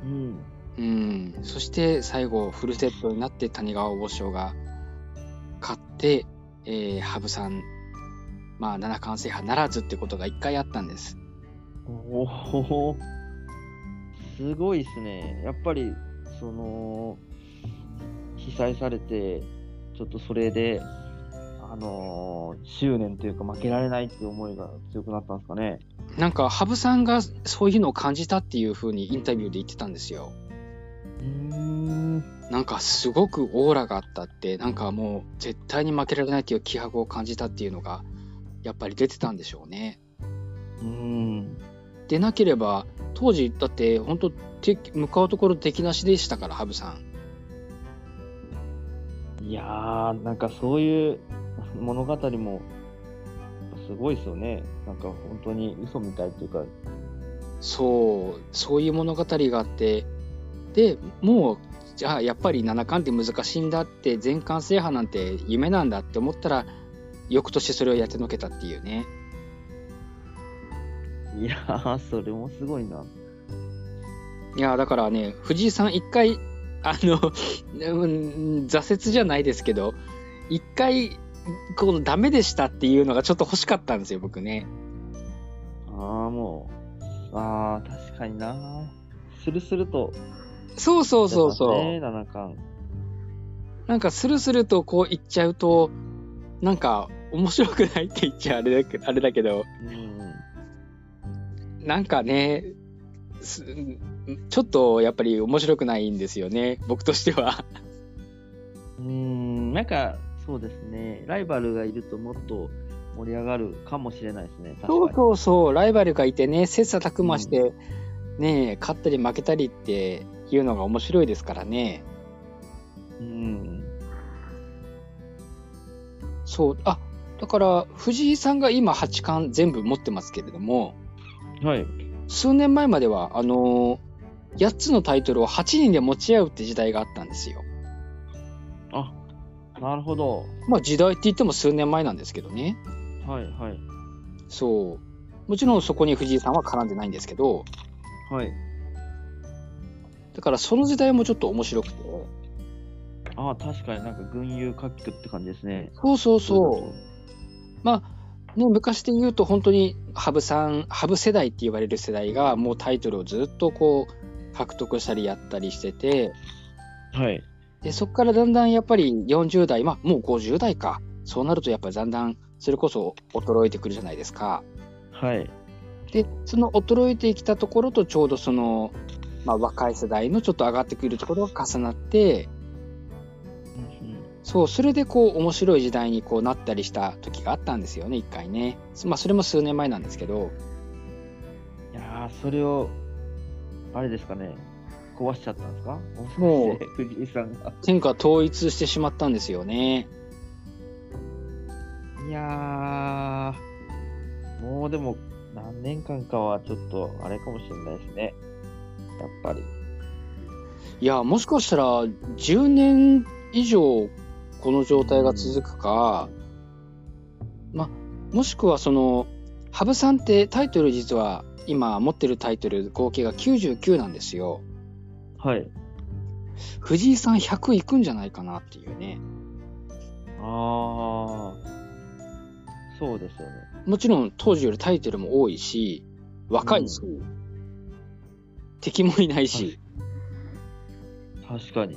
うん。うん。そして最後フルセットになって谷川王将が勝って、えー羽生さん、まあ七冠制覇ならずってことが一回あったんです。おお、すごいですね。やっぱり、その、被災されて、ちょっとそれで、あのー執念というか負けられないっていう思いが強くなったんですかね。なんか羽生さんがそういうのを感じたっていうふうにインタビューで言ってたんですよ。うーん。なんかすごくオーラがあったって、なんかもう絶対に負けられないっていう気迫を感じたっていうのが、やっぱり出てたんでしょうね。うん。でなければ、当時、だって本当敵向かうところ敵なしでしたから、羽生さん。いやー、なんかそういう物語も、すごいですよね。なんか本当に嘘みたいっていうか、そう、そういう物語があって、で、もう、じゃあやっぱり七冠って難しいんだって、全冠制覇なんて夢なんだって思ったら、翌年それをやってのけたっていうね。いやー、それもすごいな。いや、だからね、藤井さん一回、あの、[LAUGHS] うん挫折じゃないですけど、一回、このダメでしたっていうのがちょっと欲しかったんですよ、僕ね。ああ、もう、ああ、確かにな。スルスルと、そうそうそうそう。ね、七冠。なんかスルスルとこう言っちゃうと、なんか面白くないって言っちゃあれだけあれだけど、うん。なんかね、すちょっとやっぱり面白くないんですよね、僕としては。うーん、なんか、そうですね。ライバルがいるともっと盛り上がるかもしれないですね。そうそうそう、ライバルがいてね、切磋琢磨して、ね、勝ったり負けたりっていうのが面白いですからね。うん。そう、あ、だから藤井さんが今八冠全部持ってますけれども、はい。数年前までは、あのー、8つのタイトルを8人で持ち合うって時代があったんですよ。あ、なるほど。まあ時代って言っても数年前なんですけどね。はい、はい。そう。もちろんそこに藤井さんは絡んでないんですけど、はい。だからその時代もちょっと面白くて。ああ、確かになんか群雄割拠って感じですね。そうそうそう。まあ、ね、昔で言うと本当に羽生さん、羽生世代って言われる世代がもうタイトルをずっとこう獲得したりやったりしてて、う。はい。で、そこからだんだんやっぱり40代、まあもう50代か。そうなるとやっぱりだんだんそれこそ衰えてくるじゃないですか。はい。で、その衰えてきたところとちょうどその、まあ若い世代のちょっと上がってくるところが重なって、うんうんそう、それでこう面白い時代にこうなったりした時があったんですよね、一回ね。まあそれも数年前なんですけど、いやー、それを、あれですかね、壊しちゃったんですか？もう藤井さんが。天下統一してしまったんですよね。いやー、もうでも、何年間かはちょっと、あれかもしれないですね。やっぱり。いや、もしかしたら10年以上この状態が続くか、ま、もしくはその、羽生さんってタイトル実は今持ってるタイトル合計が99なんですよ。はい。藤井さん100いくんじゃないかなっていうね。あー、そうですよね。もちろん当時よりタイトルも多いし、若いし、敵もいないし、確かに。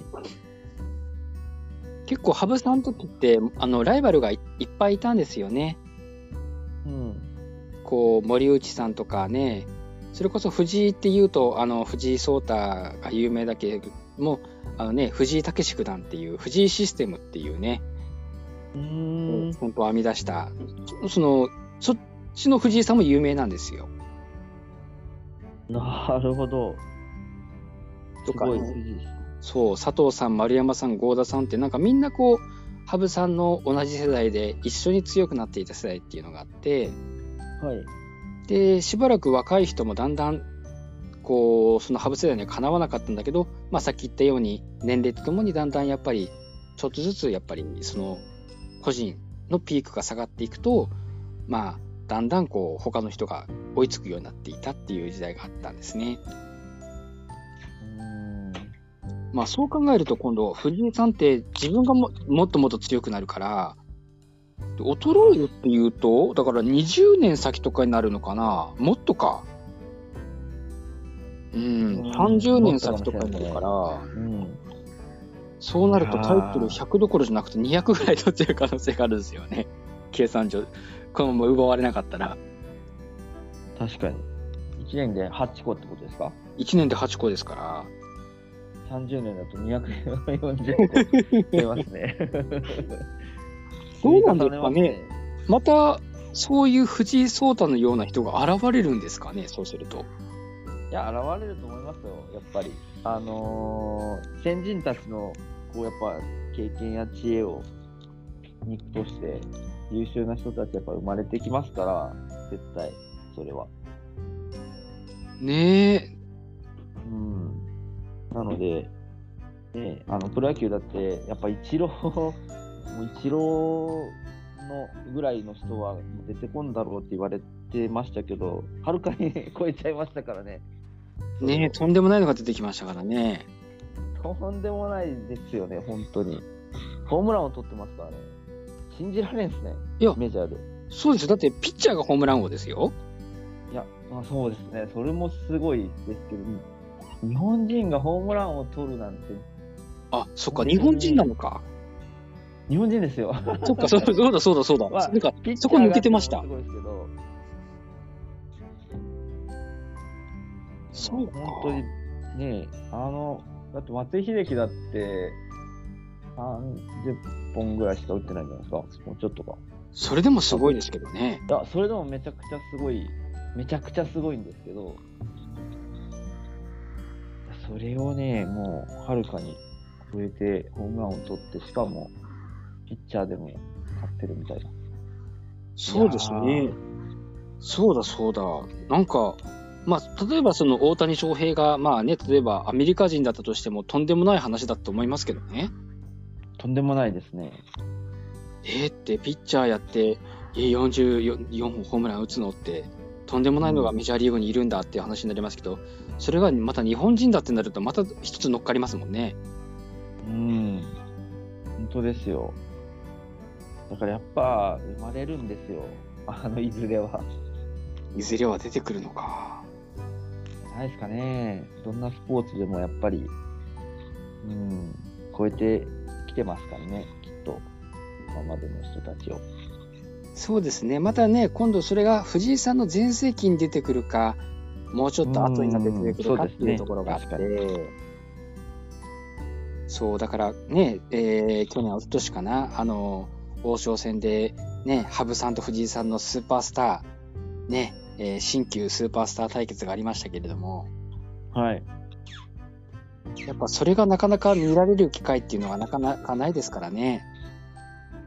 結構羽生さんの時って、あの、ライバルがいいっぱいいたんですよね。うん。こう、森内さんとかね、それこそ藤井って言うと、あの、藤井聡太が有名だけれども、あのね、藤井武九段っていう、藤井システムっていうね、うーん。本当編み出した、その、そっちの藤井さんも有名なんですよ。なるほど。すとかそう、佐藤さん、丸山さん、合田さんって、なんかみんなこう、羽生さんの同じ世代で一緒に強くなっていた世代っていうのがあって、はい。で、しばらく若い人もだんだん、こう、その羽生世代にはかなわなかったんだけど、まあさっき言ったように、年齢とともにだんだんやっぱり、ちょっとずつやっぱり、その、個人のピークが下がっていくと、まあ、だんだんこう、他の人が追いつくようになっていたっていう時代があったんですね。うん。まあそう考えると今度、藤井さんって自分がももっともっと強くなるから、で衰えるっていうと、だから20年先とかになるのかな？もっとか。うん、うん30年先とかになるから、うん。そうなるとタイトルあー100どころじゃなくて200ぐらい取ってる可能性があるんですよね。[LAUGHS] 計算上。このまま奪われなかったら。確かに。1年で8個ってことですか？1年で8個ですから。30年だと240個 [LAUGHS] 増えますね。どうなんですかねまた、そういう藤井聡太のような人が現れるんですかね、そうすると。いや、現れると思いますよ、やっぱり。あのー先人たちの、こう、やっぱ、経験や知恵を肉として、優秀な人たちやっぱ生まれてきますから、絶対、それは。ねえ、うん。なので、ね、あの、プロ野球だって、やっぱ一郎、もう一郎のぐらいの人は出てこんだろうって言われてましたけど、はるかに超えちゃいましたからね。ねえ、とんでもないのが出てきましたからね。とんでもないですよね、本当に。ホームランを取ってますからね。信じられんですね、いやメジャーで。そうですよ。だって、ピッチャーがホームラン王ですよ。いや、まあ、そうですね、それもすごいですけど、日本人がホームランを取るなんて、あ、そっか、日本人なのか。日本人ですよ。そっか、そう [LAUGHS] そうだ、そうだ、そうだ。まあなんか、そこ抜けてましたがすごいですけど、そうか。本当にね、あの、だって松井秀喜だって、30本ぐらいしか打ってないんじゃないですか、もうちょっとか。それでもすごいですけどね。いや、それでもめちゃくちゃすごい、めちゃくちゃすごいんですけど、それをね、もう、はるかに超えて、ホームランを取って、しかも、ピッチャーでも勝ってるみたいな。そうですね。そうだ、そうだ。なんか、まあ、例えばその大谷翔平が、まあね、例えばアメリカ人だったとしてもとんでもない話だと思いますけどね。とんでもないですね。えーって、ピッチャーやって、えー、44本ホームラン打つのって、とんでもないのがメジャーリーグにいるんだっていう話になりますけど、それがまた日本人だってなると、また一つ乗っかりますもんね。うん。本当ですよ。だからやっぱ、生まれるんですよ。あの、いずれは。いずれは出てくるのか。ないですかね。どんなスポーツでもやっぱり、うん、超えてきてますからね、きっと。今までの人たちを。そうですね。またね、今度それが藤井さんの全盛期に出てくるか、もうちょっと後になって出てくるかっていうところがあって、そう、だからね、えー去年、おととしかな、あの、王将戦で、ね、羽生さんと藤井さんのスーパースター、ね、えー新旧スーパースター対決がありましたけれども、はい。やっぱそれがなかなか見られる機会っていうのはなかなかないですからね。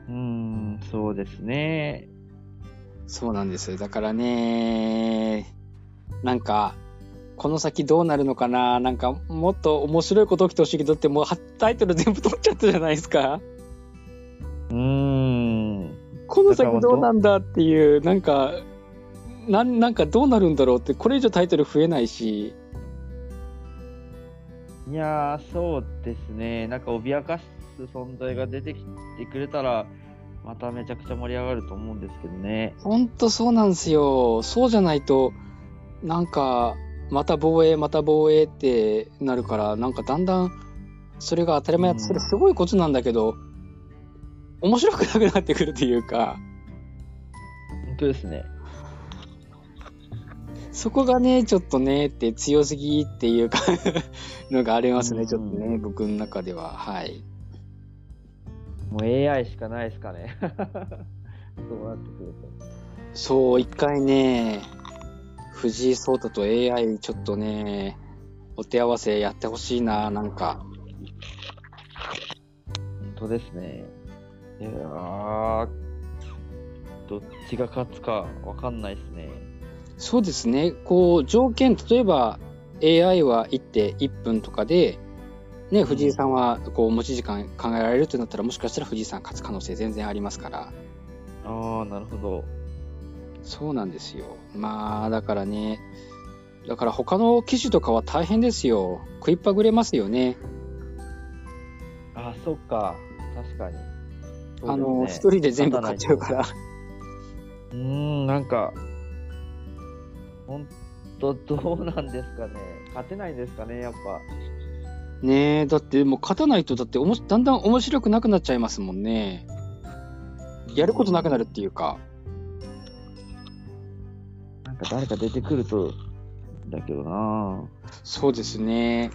うん、そうですね。そうなんです。だからね、なんか、この先どうなるのかななんか、もっと面白いこと起きてほしいけどって、もうはタイトル全部取っちゃったじゃないですか。うん。この先どうなんだっていう、なんか、なんなんかどうなるんだろうって、これ以上タイトル増えないし、いやー、そうですね。なんか脅かす存在が出てきてくれたら、まためちゃくちゃ盛り上がると思うんですけどね。ほんとそうなんですよ。そうじゃないと、なんか、また防衛、また防衛ってなるから、なんかだんだん、それが当たり前だと、うんそれすごいことなんだけど、面白くなくなってくるというか、本当ですね。そこがね、ちょっとね、って強すぎっていうか [LAUGHS] のがありますね、うんちょっとね、僕の中では。はい。もう AI しかないですかね。[LAUGHS] そうなってくると。そう、一回ね、藤井聡太と AI ちょっとね、お手合わせやってほしいな、なんか。当ですね。いやー、どっちが勝つかわかんないですね。そうですね。こう、条件、例えば AI は1手1分とかで、ね、藤井さんはこう持ち時間考えられるってなったら、もしかしたら藤井さん勝つ可能性全然ありますから。ああ、なるほど。そうなんですよ。まあ、だからね、だから他の機種とかは大変ですよ。食いっぱぐれますよね。ああ、そっか。確かに。あの、一、人で全部買っちゃうから。うーん、なんか、ほんと、どうなんですかね。勝てないですかね、やっぱ。ねえ、だってもう勝たないと、だっておもしだんだん面白くなくなっちゃいますもんね。やることなくなるっていうか。なんか誰か出てくると、だけどなそうですね。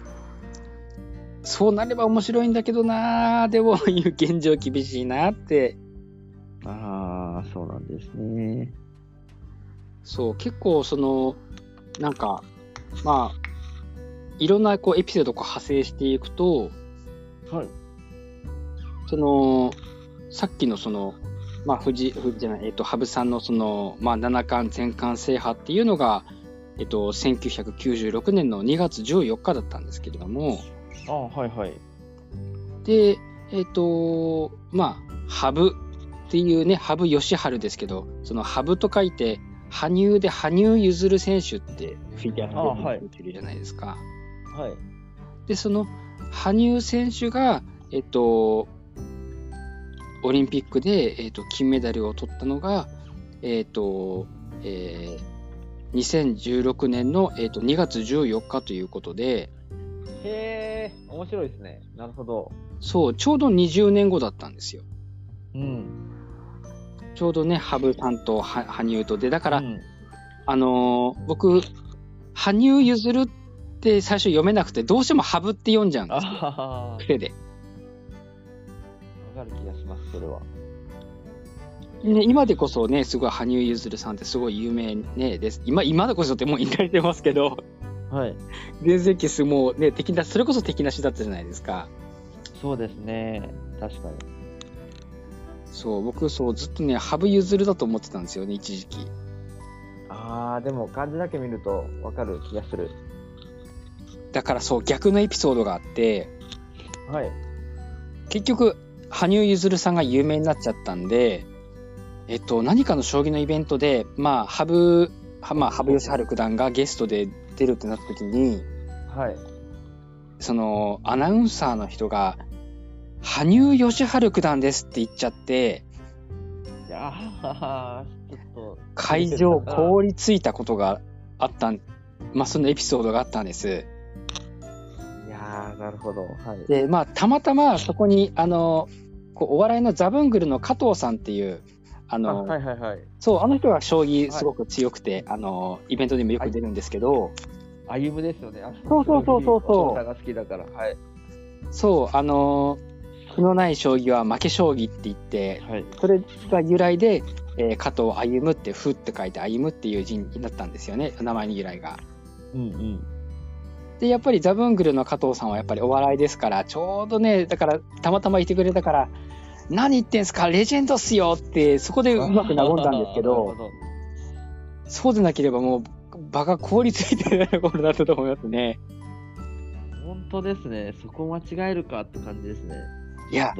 そうなれば面白いんだけどなでも、いう現状厳しいなって。ああ、そうなんですね。そう、結構その、なんか、まあ、いろんなこうエピソードを派生していくと、はい。その、さっきのその、まあ、藤、藤じゃない、えっと、羽生さんのその、まあ、七冠全冠制覇っていうのが、えっと、1996年の2月14日だったんですけれども、ああ、はいはい。で、えっと、まあ、羽生っていうね、羽生善治ですけど、その羽生と書いて、羽生で羽生結弦選手ってフィギュアのあはい選手いるじゃないですか。はい。で、その羽生選手が、えっと、オリンピックで、えっと、金メダルを取ったのが、えっと、えー2016年の、えっと、2月14日ということで、へえ、面白いですね。なるほど。そう、ちょうど20年後だったんですよ。うん。ちょうどね、羽生さんとは羽生とで、だから、うんあのー僕、羽生結弦って最初読めなくて、どうしても羽生って読んじゃうんですよ。癖で。わかる気がします、それは。ね、今でこそね、すごい羽生結弦さんってすごい有名ね、です。今、今でこそってもう引退してますけど、はい。全盛期すもうね、敵な、それこそ敵なしだったじゃないですか。そうですね。確かに。そう、僕そう、ずっとね、羽生結弦だと思ってたんですよね、一時期。ああ、でも漢字だけ見るとわかる気がする。だからそう、逆のエピソードがあって、はい。結局、羽生結弦さんが有名になっちゃったんで、えっと、何かの将棋のイベントで、まあ、羽生、はまあ、羽生善治九段がゲストで出るってなった時に、はい。その、アナウンサーの人が、羽生善治九段ですって言っちゃって、いやー、ちょっと。会場凍りついたことがあったん、まあ、そのエピソードがあったんです。いやー、なるほど。はい。で、まあ、たまたまそこに、あの、こうお笑いのザブングルの加藤さんっていう、ああの、はいはいはい。そう、あの人が将棋すごく強くて、あの、イベントでもよく出るんですけど、歩夢ですよね。あそうそうそうそうそうが好きだから。はい。そう、あの、負のない将棋は負け将棋って言って、はい。それが由来で、えー加藤歩むって、ふって書いて歩むっていう字になったんですよね、名前に由来が。うんうん。で、やっぱりザブングルの加藤さんはやっぱりお笑いですから、ちょうどね、だからたまたまいてくれたから、何言ってんすか、レジェンドっすよって、そこでうまく和んだんですけど、そうでなければもう、場が凍りついてるところだったと思いますね。本当ですね。そこ間違えるかって感じですね。いや、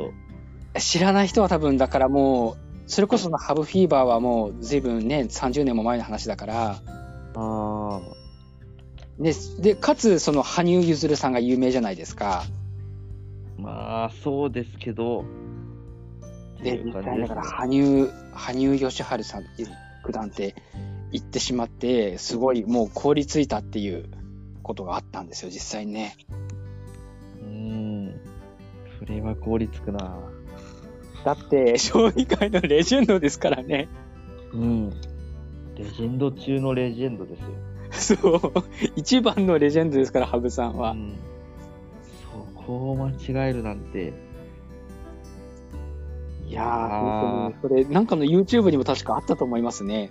知らない人は多分、だからもう、それこそのハブフィーバーはもう随分ね、30年も前の話だから、と。あで、でかつ、その羽生結弦さんが有名じゃないですか。あ。まあ、そうですけど。で、っていう実際だから感じですね羽生、羽生善治さん、九段って言ってしまって、すごいもう凍りついたっていうことがあったんですよ、実際にね。うーん。それは凍りつくな。だって、将棋界のレジェンドですからね。うん。レジェンド中のレジェンドですよ。そう。一番のレジェンドですから、羽生さんは。うん。そこを間違えるなんて。いや本当に、それ、なんかの YouTube にも確かあったと思いますね。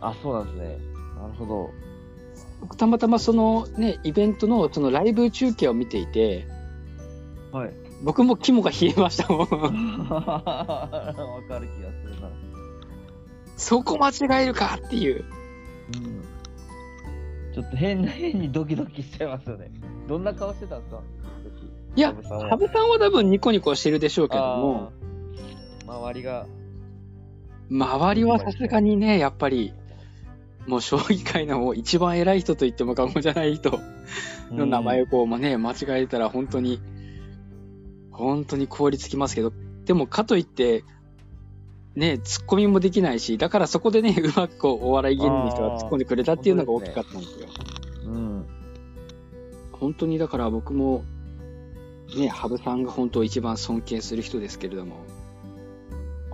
あ、そうなんですね。なるほど。僕たまたまそのね、イベントのそのライブ中継を見ていて、はい。僕も肝が冷えましたもん。[LAUGHS] わかる気がするな。そこ間違えるかっていう。うん。ちょっと変な、変にドキドキしちゃいますよね。どんな顔してたんですか？いや、羽生さんは多分ニコニコしてるでしょうけども、周りが、周りはさすがにね、やっぱり、もう将棋界のもう一番偉い人と言っても過言じゃない人の名前をこう、まあね、間違えたら本当に、本当に凍りつきますけど、でもかといって、ね、ツッコミもできないし、だからそこでね、[LAUGHS] うまくこう、お笑い芸人の人が突っ込んでくれたっていうのが大きかったんですよ。うん。本当にだから僕も、ね、羽生さんが本当一番尊敬する人ですけれども、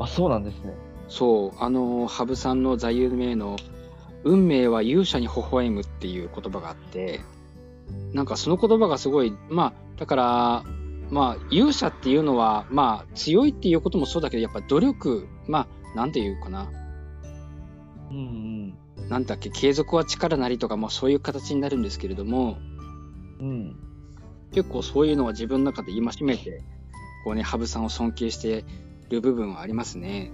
あ、そうなんですね。そう、あの、羽生さんの座右銘の、運命は勇者に微笑むっていう言葉があって、なんかその言葉がすごい、まあ、だから、まあ、勇者っていうのは、まあ、強いっていうこともそうだけど、やっぱ努力、まあ、なんていうかな、うんなんだっけ、継続は力なりとか、まあそういう形になるんですけれども、うん。うん。結構そういうのは自分の中で戒めて、こうね、羽生さんを尊敬してる部分はありますね。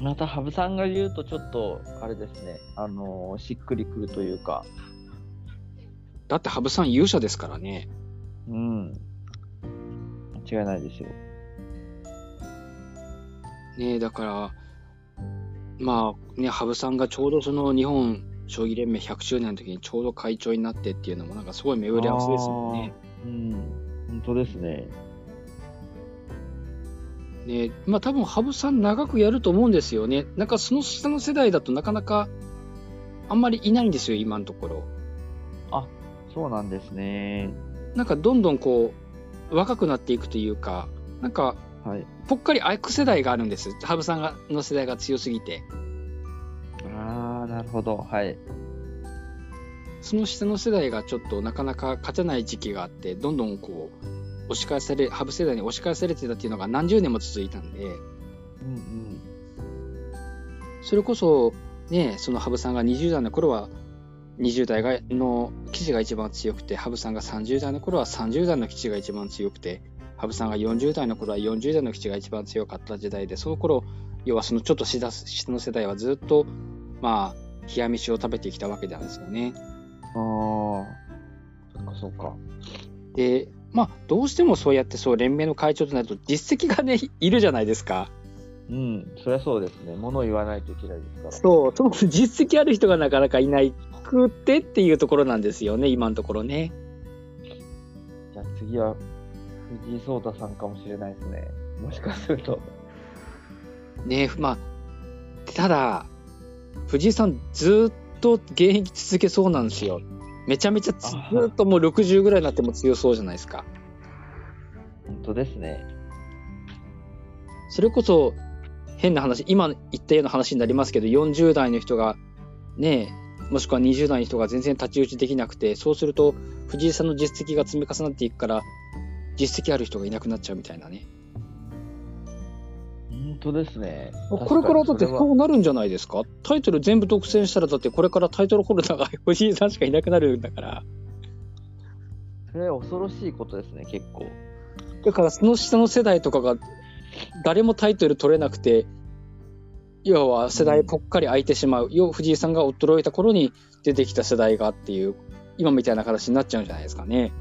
また、羽生さんが言うと、ちょっと、あれですね、あのーしっくりくるというか、だって羽生さん勇者ですからね。うん。間違いないですよ。ねだから、まあね、羽生さんがちょうどその日本将棋連盟100周年の時にちょうど会長になってっていうのもなんかすごい巡り合わせですよね。うん。本当ですね。ねまあ多分羽生さん長くやると思うんですよね。なんかその下の世代だとなかなかあんまりいないんですよ、今のところ。そうなんですね。なんかどんどんこう若くなっていくというか、なんかはい。ぽっかり空く世代があるんです。羽生さんがの世代が強すぎて。ああ、なるほど。はい。その下の世代がちょっとなかなか勝てない時期があって、どんどんこう、押し返され、羽生世代に押し返されてたっていうのが何十年も続いたんで、うんうん。それこそ、ね、その羽生さんが20代の頃は、20代がの記事が一番強くて、羽生さんが30代の頃は30代の記事が一番強くて、羽生さんが40代の頃は40代の記事が一番強かった時代で、その頃、要はそのちょっと下下の世代はずっと、まあ、冷や飯を食べてきたわけなんですよね。ああ、そっかそっか。で、まあ、どうしてもそうやってそう連盟の会長となると実績がね、[LAUGHS] いるじゃないですか。うん、そりゃそうですね。物を言わないといけないですから。そう、その実績ある人がなかなかいないくてっていうところなんですよね、今のところね。じゃあ次は藤井聡太さんかもしれないですね。もしかすると。ねまあ、ただ、藤井さんずーっと現役続けそうなんですよ。めちゃめちゃつずっともう60ぐらいになっても強そうじゃないですか。本当ですね。それこそ変な話、今言ったような話になりますけど、40代の人がね、もしくは20代の人が全然太刀打ちできなくて、そうすると藤井さんの実績が積み重なっていくから、実績ある人がいなくなっちゃうみたいなね。本当ですね。これからだって確かにそれはそうなるんじゃないですか？タイトル全部独占したらだってこれからタイトルホルダーが藤井さんしかいなくなるんだから。それは恐ろしいことですね、結構。だからその下の世代とかが誰もタイトル取れなくて、要は世代ぽっかり空いてしまう。要は藤井さんが衰えた頃に出てきた世代がっていう、今みたいな形になっちゃうんじゃないですかね。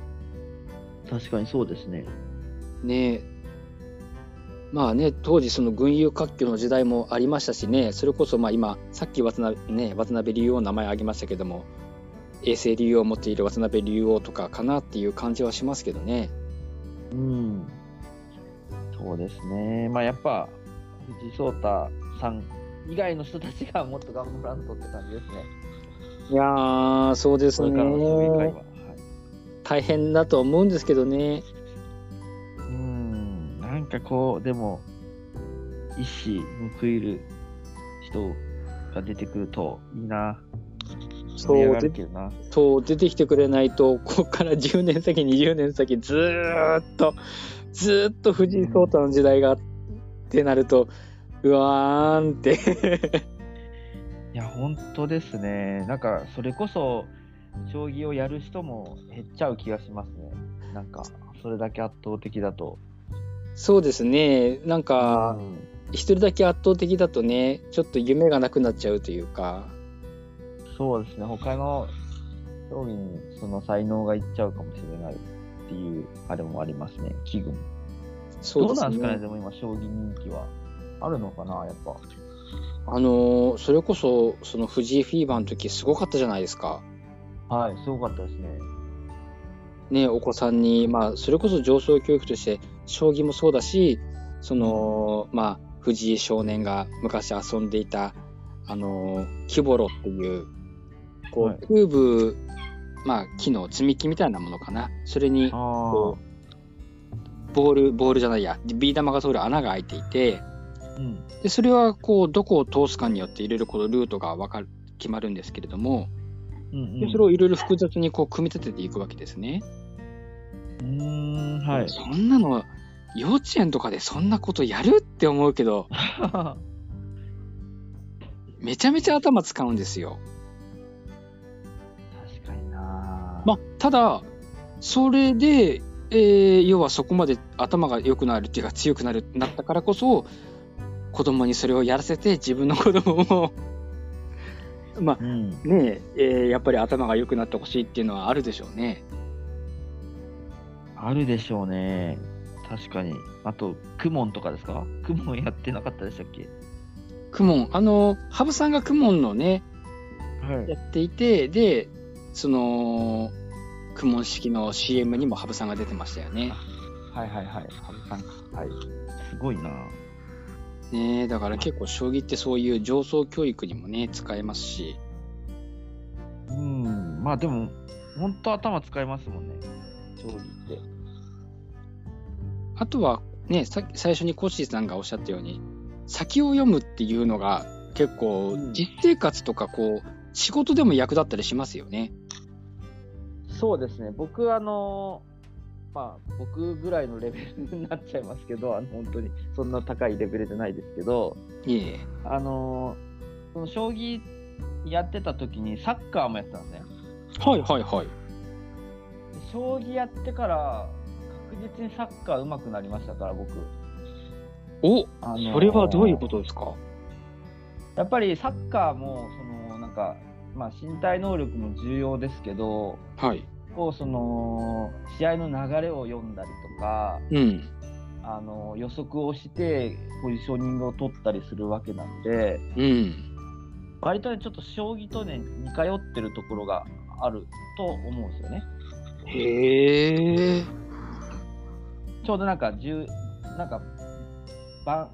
確かにそうですね。ねえ。まあね、当時その群雄割拠の時代もありましたしね、それこそまあ今、さっき渡辺,、ね、渡辺竜王の名前挙げましたけども、永世竜王を持っている渡辺竜王とかかなっていう感じはしますけどね。うん。そうですね。まあやっぱ、藤井聡太さん以外の人たちがもっと頑張らんとって感じですね。いやー、そうですねは。。はい大変だと思うんですけどね。かこう、でも、一矢報いる人が出てくるといいな。そう、盛り上がるでけどな。そう出てきてくれないと、ここから10年先、20年先、ずーっと、ずーっと藤井聡太の時代がってなると、うわーんって。いや、本当ですね。なんか、それこそ、将棋をやる人も減っちゃう気がしますね。なんか、それだけ圧倒的だと。そうですね。なんかう、ん一人だけ圧倒的だとね、ちょっと夢がなくなっちゃうというか、そうですね、他の競技にその才能がいっちゃうかもしれないっていう、あれもありますね、危惧も。そうですどうなんですかね、ね。でも今、将棋人気は。あるのかな、やっぱ。あのーそれこそ、その藤井フィーバーの時すごかったじゃないですか。はい、すごかったですね。ね、お子さんに、まあ、それこそ上層教育として、将棋もそうだし、その、まあ、藤井少年が昔遊んでいた、あのー、キボロっていう、こう、はいキューブ、まあ、木の積み木みたいなものかな。それに、あこう、ボール、ボールじゃないや、ビー玉が通る穴が開いていて、うん。でそれはこうどこを通すかによっていろいろこのルートがわかる決まるんですけれども、うん、うん。でそれをいろいろ複雑にこう組み立てていくわけですね。うーん、はい。そんなの幼稚園とかでそんなことやるって思うけど [LAUGHS] めちゃめちゃ頭使うんですよ。確かになまあただそれで、えー要はそこまで頭が良くなるっていうか強くなるなったからこそ子供にそれをやらせて自分の子供も [LAUGHS] まあうん。ねええーやっぱり頭が良くなってほしいっていうのはあるでしょうね。あるでしょうね。確かに。あと、クモンとかですか？クモンやってなかったでしたっけ？クモン、あの、羽生さんがクモンのね、はい。やっていて、で、その、クモン式の CM にも羽生さんが出てましたよね。はいはいはい。羽生さん。はい。すごいなねえだから結構将棋ってそういう上層教育にもね、使えますし、うん。まあでも、本当頭使いますもんね。将棋って。あとはね、さ最初にコッシーさんがおっしゃったように、先を読むっていうのが結構うん実生活とかこう、仕事でも役立ったりしますよね。そうですね。僕、あの、まあ、僕ぐらいのレベルになっちゃいますけど、あの本当にそんな高いレベルじゃないですけど、いえ。あの、その将棋やってた時にサッカーもやってたんですね。はいはいはい。で将棋やってから確実にサッカー上手くなりましたから、僕。おあのーそれはどういうことですか？やっぱりサッカーも、その、なんか、まあ、身体能力も重要ですけど、はい。こう、その、試合の流れを読んだりとか、うん。あの予測をしてポジショニングを取ったりするわけなのでうん。割とねちょっと将棋とね似通ってるところがあると思うんですよね。へえ。ちょうどなんか10なんかば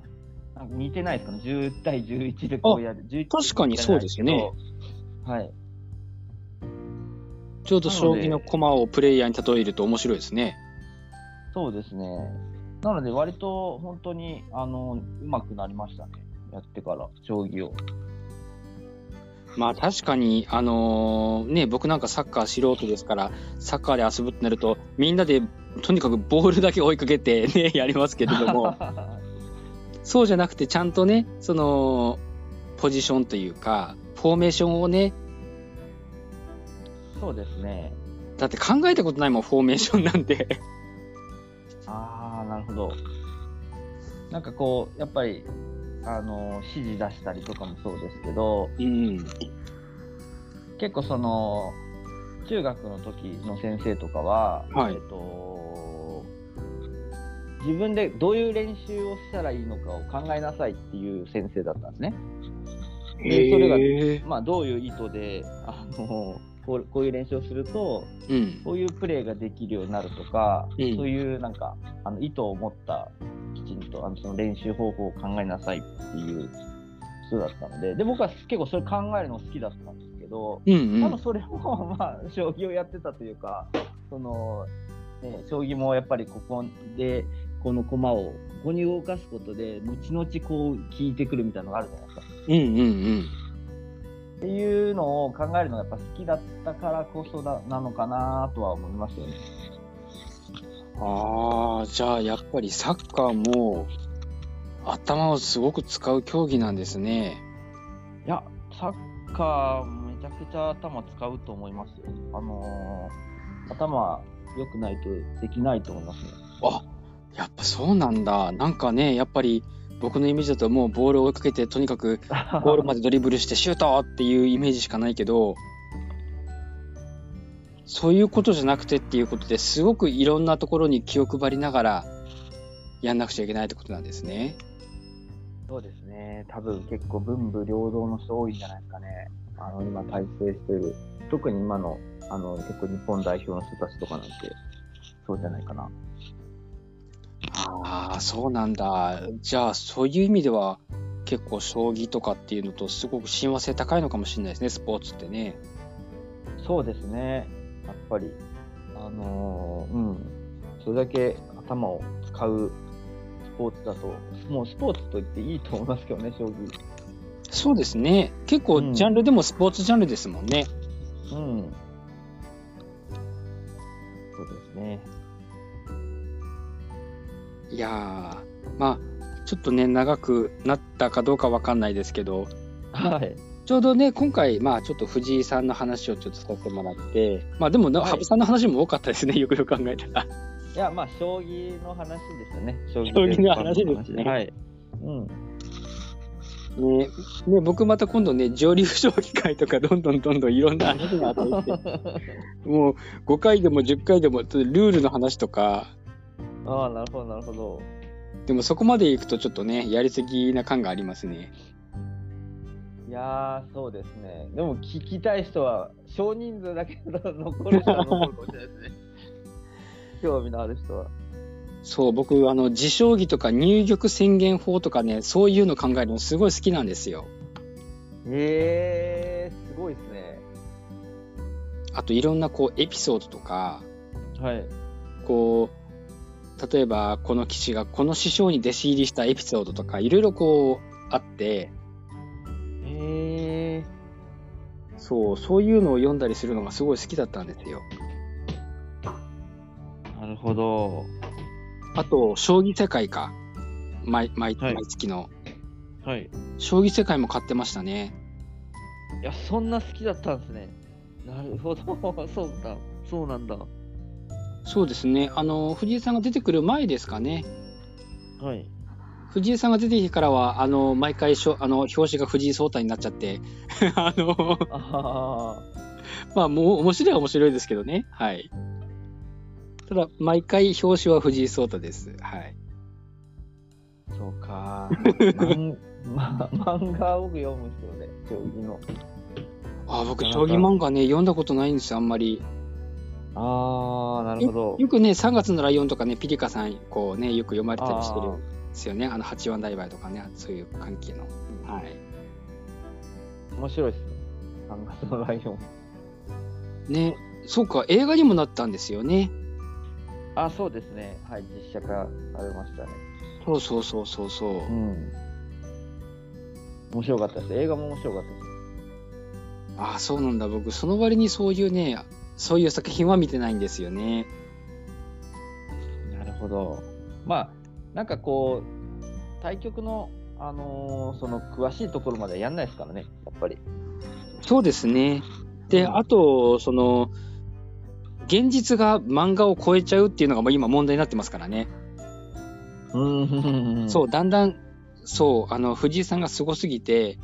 なんか似てないですかね？10対11でこうやる11確かにそうですね。はいちょうど将棋の駒をプレイヤーに例えると面白いですね。そうですね。なので割と本当にあの上手くなりましたねやってから将棋を。まあ確かに、あのーね、僕なんかサッカー素人ですから、サッカーで遊ぶってなると、みんなでとにかくボールだけ追いかけて [LAUGHS] ね、やりますけれども、[LAUGHS] そうじゃなくてちゃんとね、その、ポジションというか、フォーメーションをね、そうですね。だって考えたことないもん、フォーメーションなんて。ああ、なるほど。なんかこう、やっぱり、あの、指示出したりとかもそうですけど、うん。結構その、中学の時の先生とかは、はいえっと、自分でどういう練習をしたらいいのかを考えなさいっていう先生だったんですね。でそれが。まあ、どういう意図で、あの、こうこういう練習をすると、うん。こういうプレーができるようになるとか、うんそういうなんかあの意図を持ったきちんとあのその練習方法を考えなさいっていう人だったのでで僕は結構それ考えるの好きだったんですけど、うんうん。多分それも、まあ、将棋をやってたというかその、ね、将棋もやっぱりここでこの駒をここに動かすことで後々こう効いてくるみたいなのがあるじゃないですか。うんうんうん。っていうのを考えるのがやっぱ好きだったからこそだなのかなとは思いますよね。ああ、じゃあやっぱりサッカーも頭をすごく使う競技なんですね。いや、サッカーめちゃくちゃ頭使うと思いますよ。あのー頭良くないとできないと思いますね。あやっぱそうなんだ。なんかね、やっぱり僕のイメージだともうボールを追いかけて、とにかく [LAUGHS] ゴールまでドリブルしてシュートっていうイメージしかないけど、そういうことじゃなくてっていうことですごくいろんなところに気を配りながらやんなくちゃいけないってことなんですね。そうですね。多分結構文武両道の人多いんじゃないですかね。あの、今体制してる。特に今の、あの、結構日本代表の人たちとかなんて、そうじゃないかな。ああ、そうなんだ。じゃあ、そういう意味では、結構将棋とかっていうのとすごく親和性高いのかもしれないですね、スポーツってね。そうですね。やっぱり、あのーうん。それだけ頭を使うスポーツだと、もうスポーツと言っていいと思いますけどね、将棋。そうですね。結構、うんジャンルでもスポーツジャンルですもんね。うん。そうですね。いやー、まあ、ちょっとね、長くなったかどうかわかんないですけど、はい。ちょうどね、今回、まあ、ちょっと藤井さんの話をちょっとさせてもらって、まあ、でもな、はい羽生さんの話も多かったですね、よくよく考えたら。いや、まあ、将棋の話ですよね。将将棋の話ですねはい。うん。ね、ね、僕また今度ね、上流将棋会とか、どんどんどんどんいろんな話があって、[LAUGHS] もう5回でも10回でも、ルールの話とか、ああ、なるほど、なるほど。でもそこまで行くとちょっとね、やりすぎな感がありますね。いやー、そうですね。でも、聞きたい人は、少人数だけど残る人は残るかもしれないですね。[LAUGHS] 興味のある人は。そう、僕、あの、自将棋とか入玉宣言法とかね、そういうの考えるのすごい好きなんですよ。えー、すごいですね。あと、いろんなこう、エピソードとか、はい。こう、例えば、この棋士がこの師匠に弟子入りしたエピソードとか、いろいろこう、あって、えそう、そういうのを読んだりするのがすごい好きだったんですよ。ー、なるほど。あと、将棋世界か。毎、毎、はい毎月の。はい。将棋世界も買ってましたね。いや、そんな好きだったんですね。なるほど。[LAUGHS] そうだ。そうなんだ。そうですね。あの、藤井さんが出てくる前ですかね。はい。藤井さんが出てきてからは、あの、毎回しょ、あの、表紙が藤井聡太になっちゃって、[LAUGHS] あの、あまあ、もう、面白いは面白いですけどね。はい。ただ、毎回表紙は藤井聡太です。はい。あ、そうか。[LAUGHS] 漫ま、漫画を僕読むんでね、将棋の。あ、僕、将棋漫画ね、読んだことないんですよ、あんまり。ああ、なるほど。よくね、3月のライオンとかね、ピリカさん、こうね、よく読まれたりしてるあんですよね。あの、八番大梅とかね、そういう関係の。はい。面白いですね。3月のライオン。ね、そうか、映画にもなったんですよね。あ、そうですね。はい、実写化されましたね。そうそうそうそうそう。うん。面白かったです。映画も面白かったです。ああ、そうなんだ。僕、その割にそういうね、そういう作品は見てないんですよね。なるほど。まあ、なんかこう、対局の、あのーその詳しいところまではやんないですからね、やっぱり。そうですね。で、うんあと、その、現実が漫画を超えちゃうっていうのがもう今問題になってますからね。うん。そう、だんだん、そう、あの、藤井さんがすごすぎて、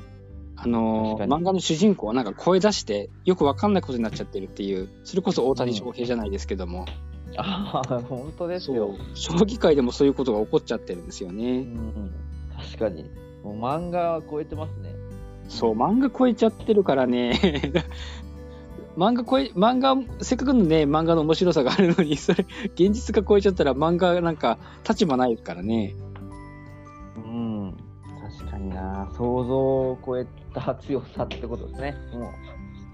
あの漫画の主人公はなんか声出して、よくわかんないことになっちゃってるっていう、それこそ大谷翔平じゃないですけども、ああ、本当ですそよう。、将棋界でもそういうことが起こっちゃってるんですようね。ん。確かに。もう漫画は超えてますね。そう、漫画超えちゃってるからね。[LAUGHS] 漫画超え、漫画、せっかくのね、漫画の面白さがあるのに、それ、現実が超えちゃったら漫画なんか立場ないからね。にな。想像を超えた強さってことですね。もう。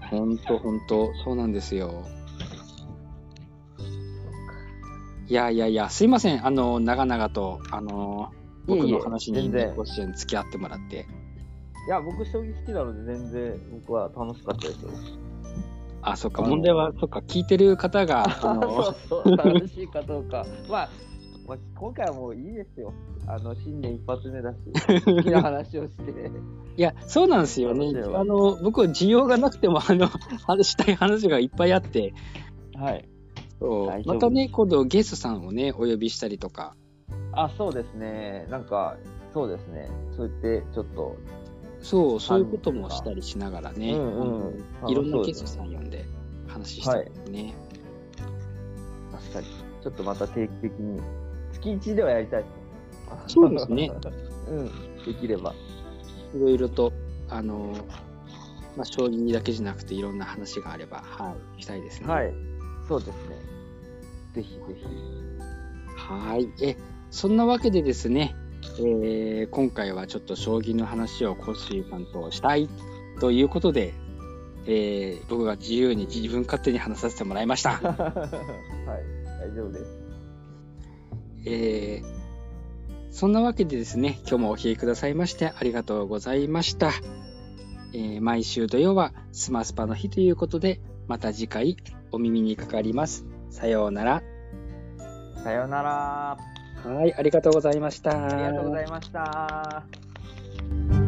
ほんとほんと、そうなんですよ。いやいやいや、すいません。あの、長々と、あの、僕の話にご支援付き合ってもらって。いや、僕、将棋好きなので、全然僕は楽しかったですよ。あ、そっか、問題は、そっか、聞いてる方が、あ [LAUGHS] そのう、そう、楽しいかどうか。まあ、まあ、今回はもういいですよ。あの、新年一発目だし、[LAUGHS] 好きな話をして。いや、そうなんですよねあの、僕は需要がなくても、あの、話したい話がいっぱいあって、はい。そうまたね、今度ゲストさんをね、お呼びしたりとか、あ、そうですね。なんか、そうですね。そう言って、ちょっと、そう、そういうこともしたりしながらね、うんうんいろんなゲストさん呼んで話したりね。確かに。ちょっとまた定期的に、月1ではやりたい。そうですね。[LAUGHS] うん、できれば。いろいろと、あの、まあ、将棋だけじゃなくていろんな話があれば、はい、したいですね。はい。そうですね。ぜひぜひ。はい。え、そんなわけでですね、えー今回はちょっと将棋の話をコスユさんとしたいということで、えー僕が自由に自分勝手に話させてもらいました。[LAUGHS] はい。大丈夫です。えーそんなわけでですね、今日もお聞きくださいましてありがとうございました。えー毎週土曜はスマスパの日ということで、また次回お耳にかかります。さようなら。さようなら。はい、ありがとうございました。ありがとうございました。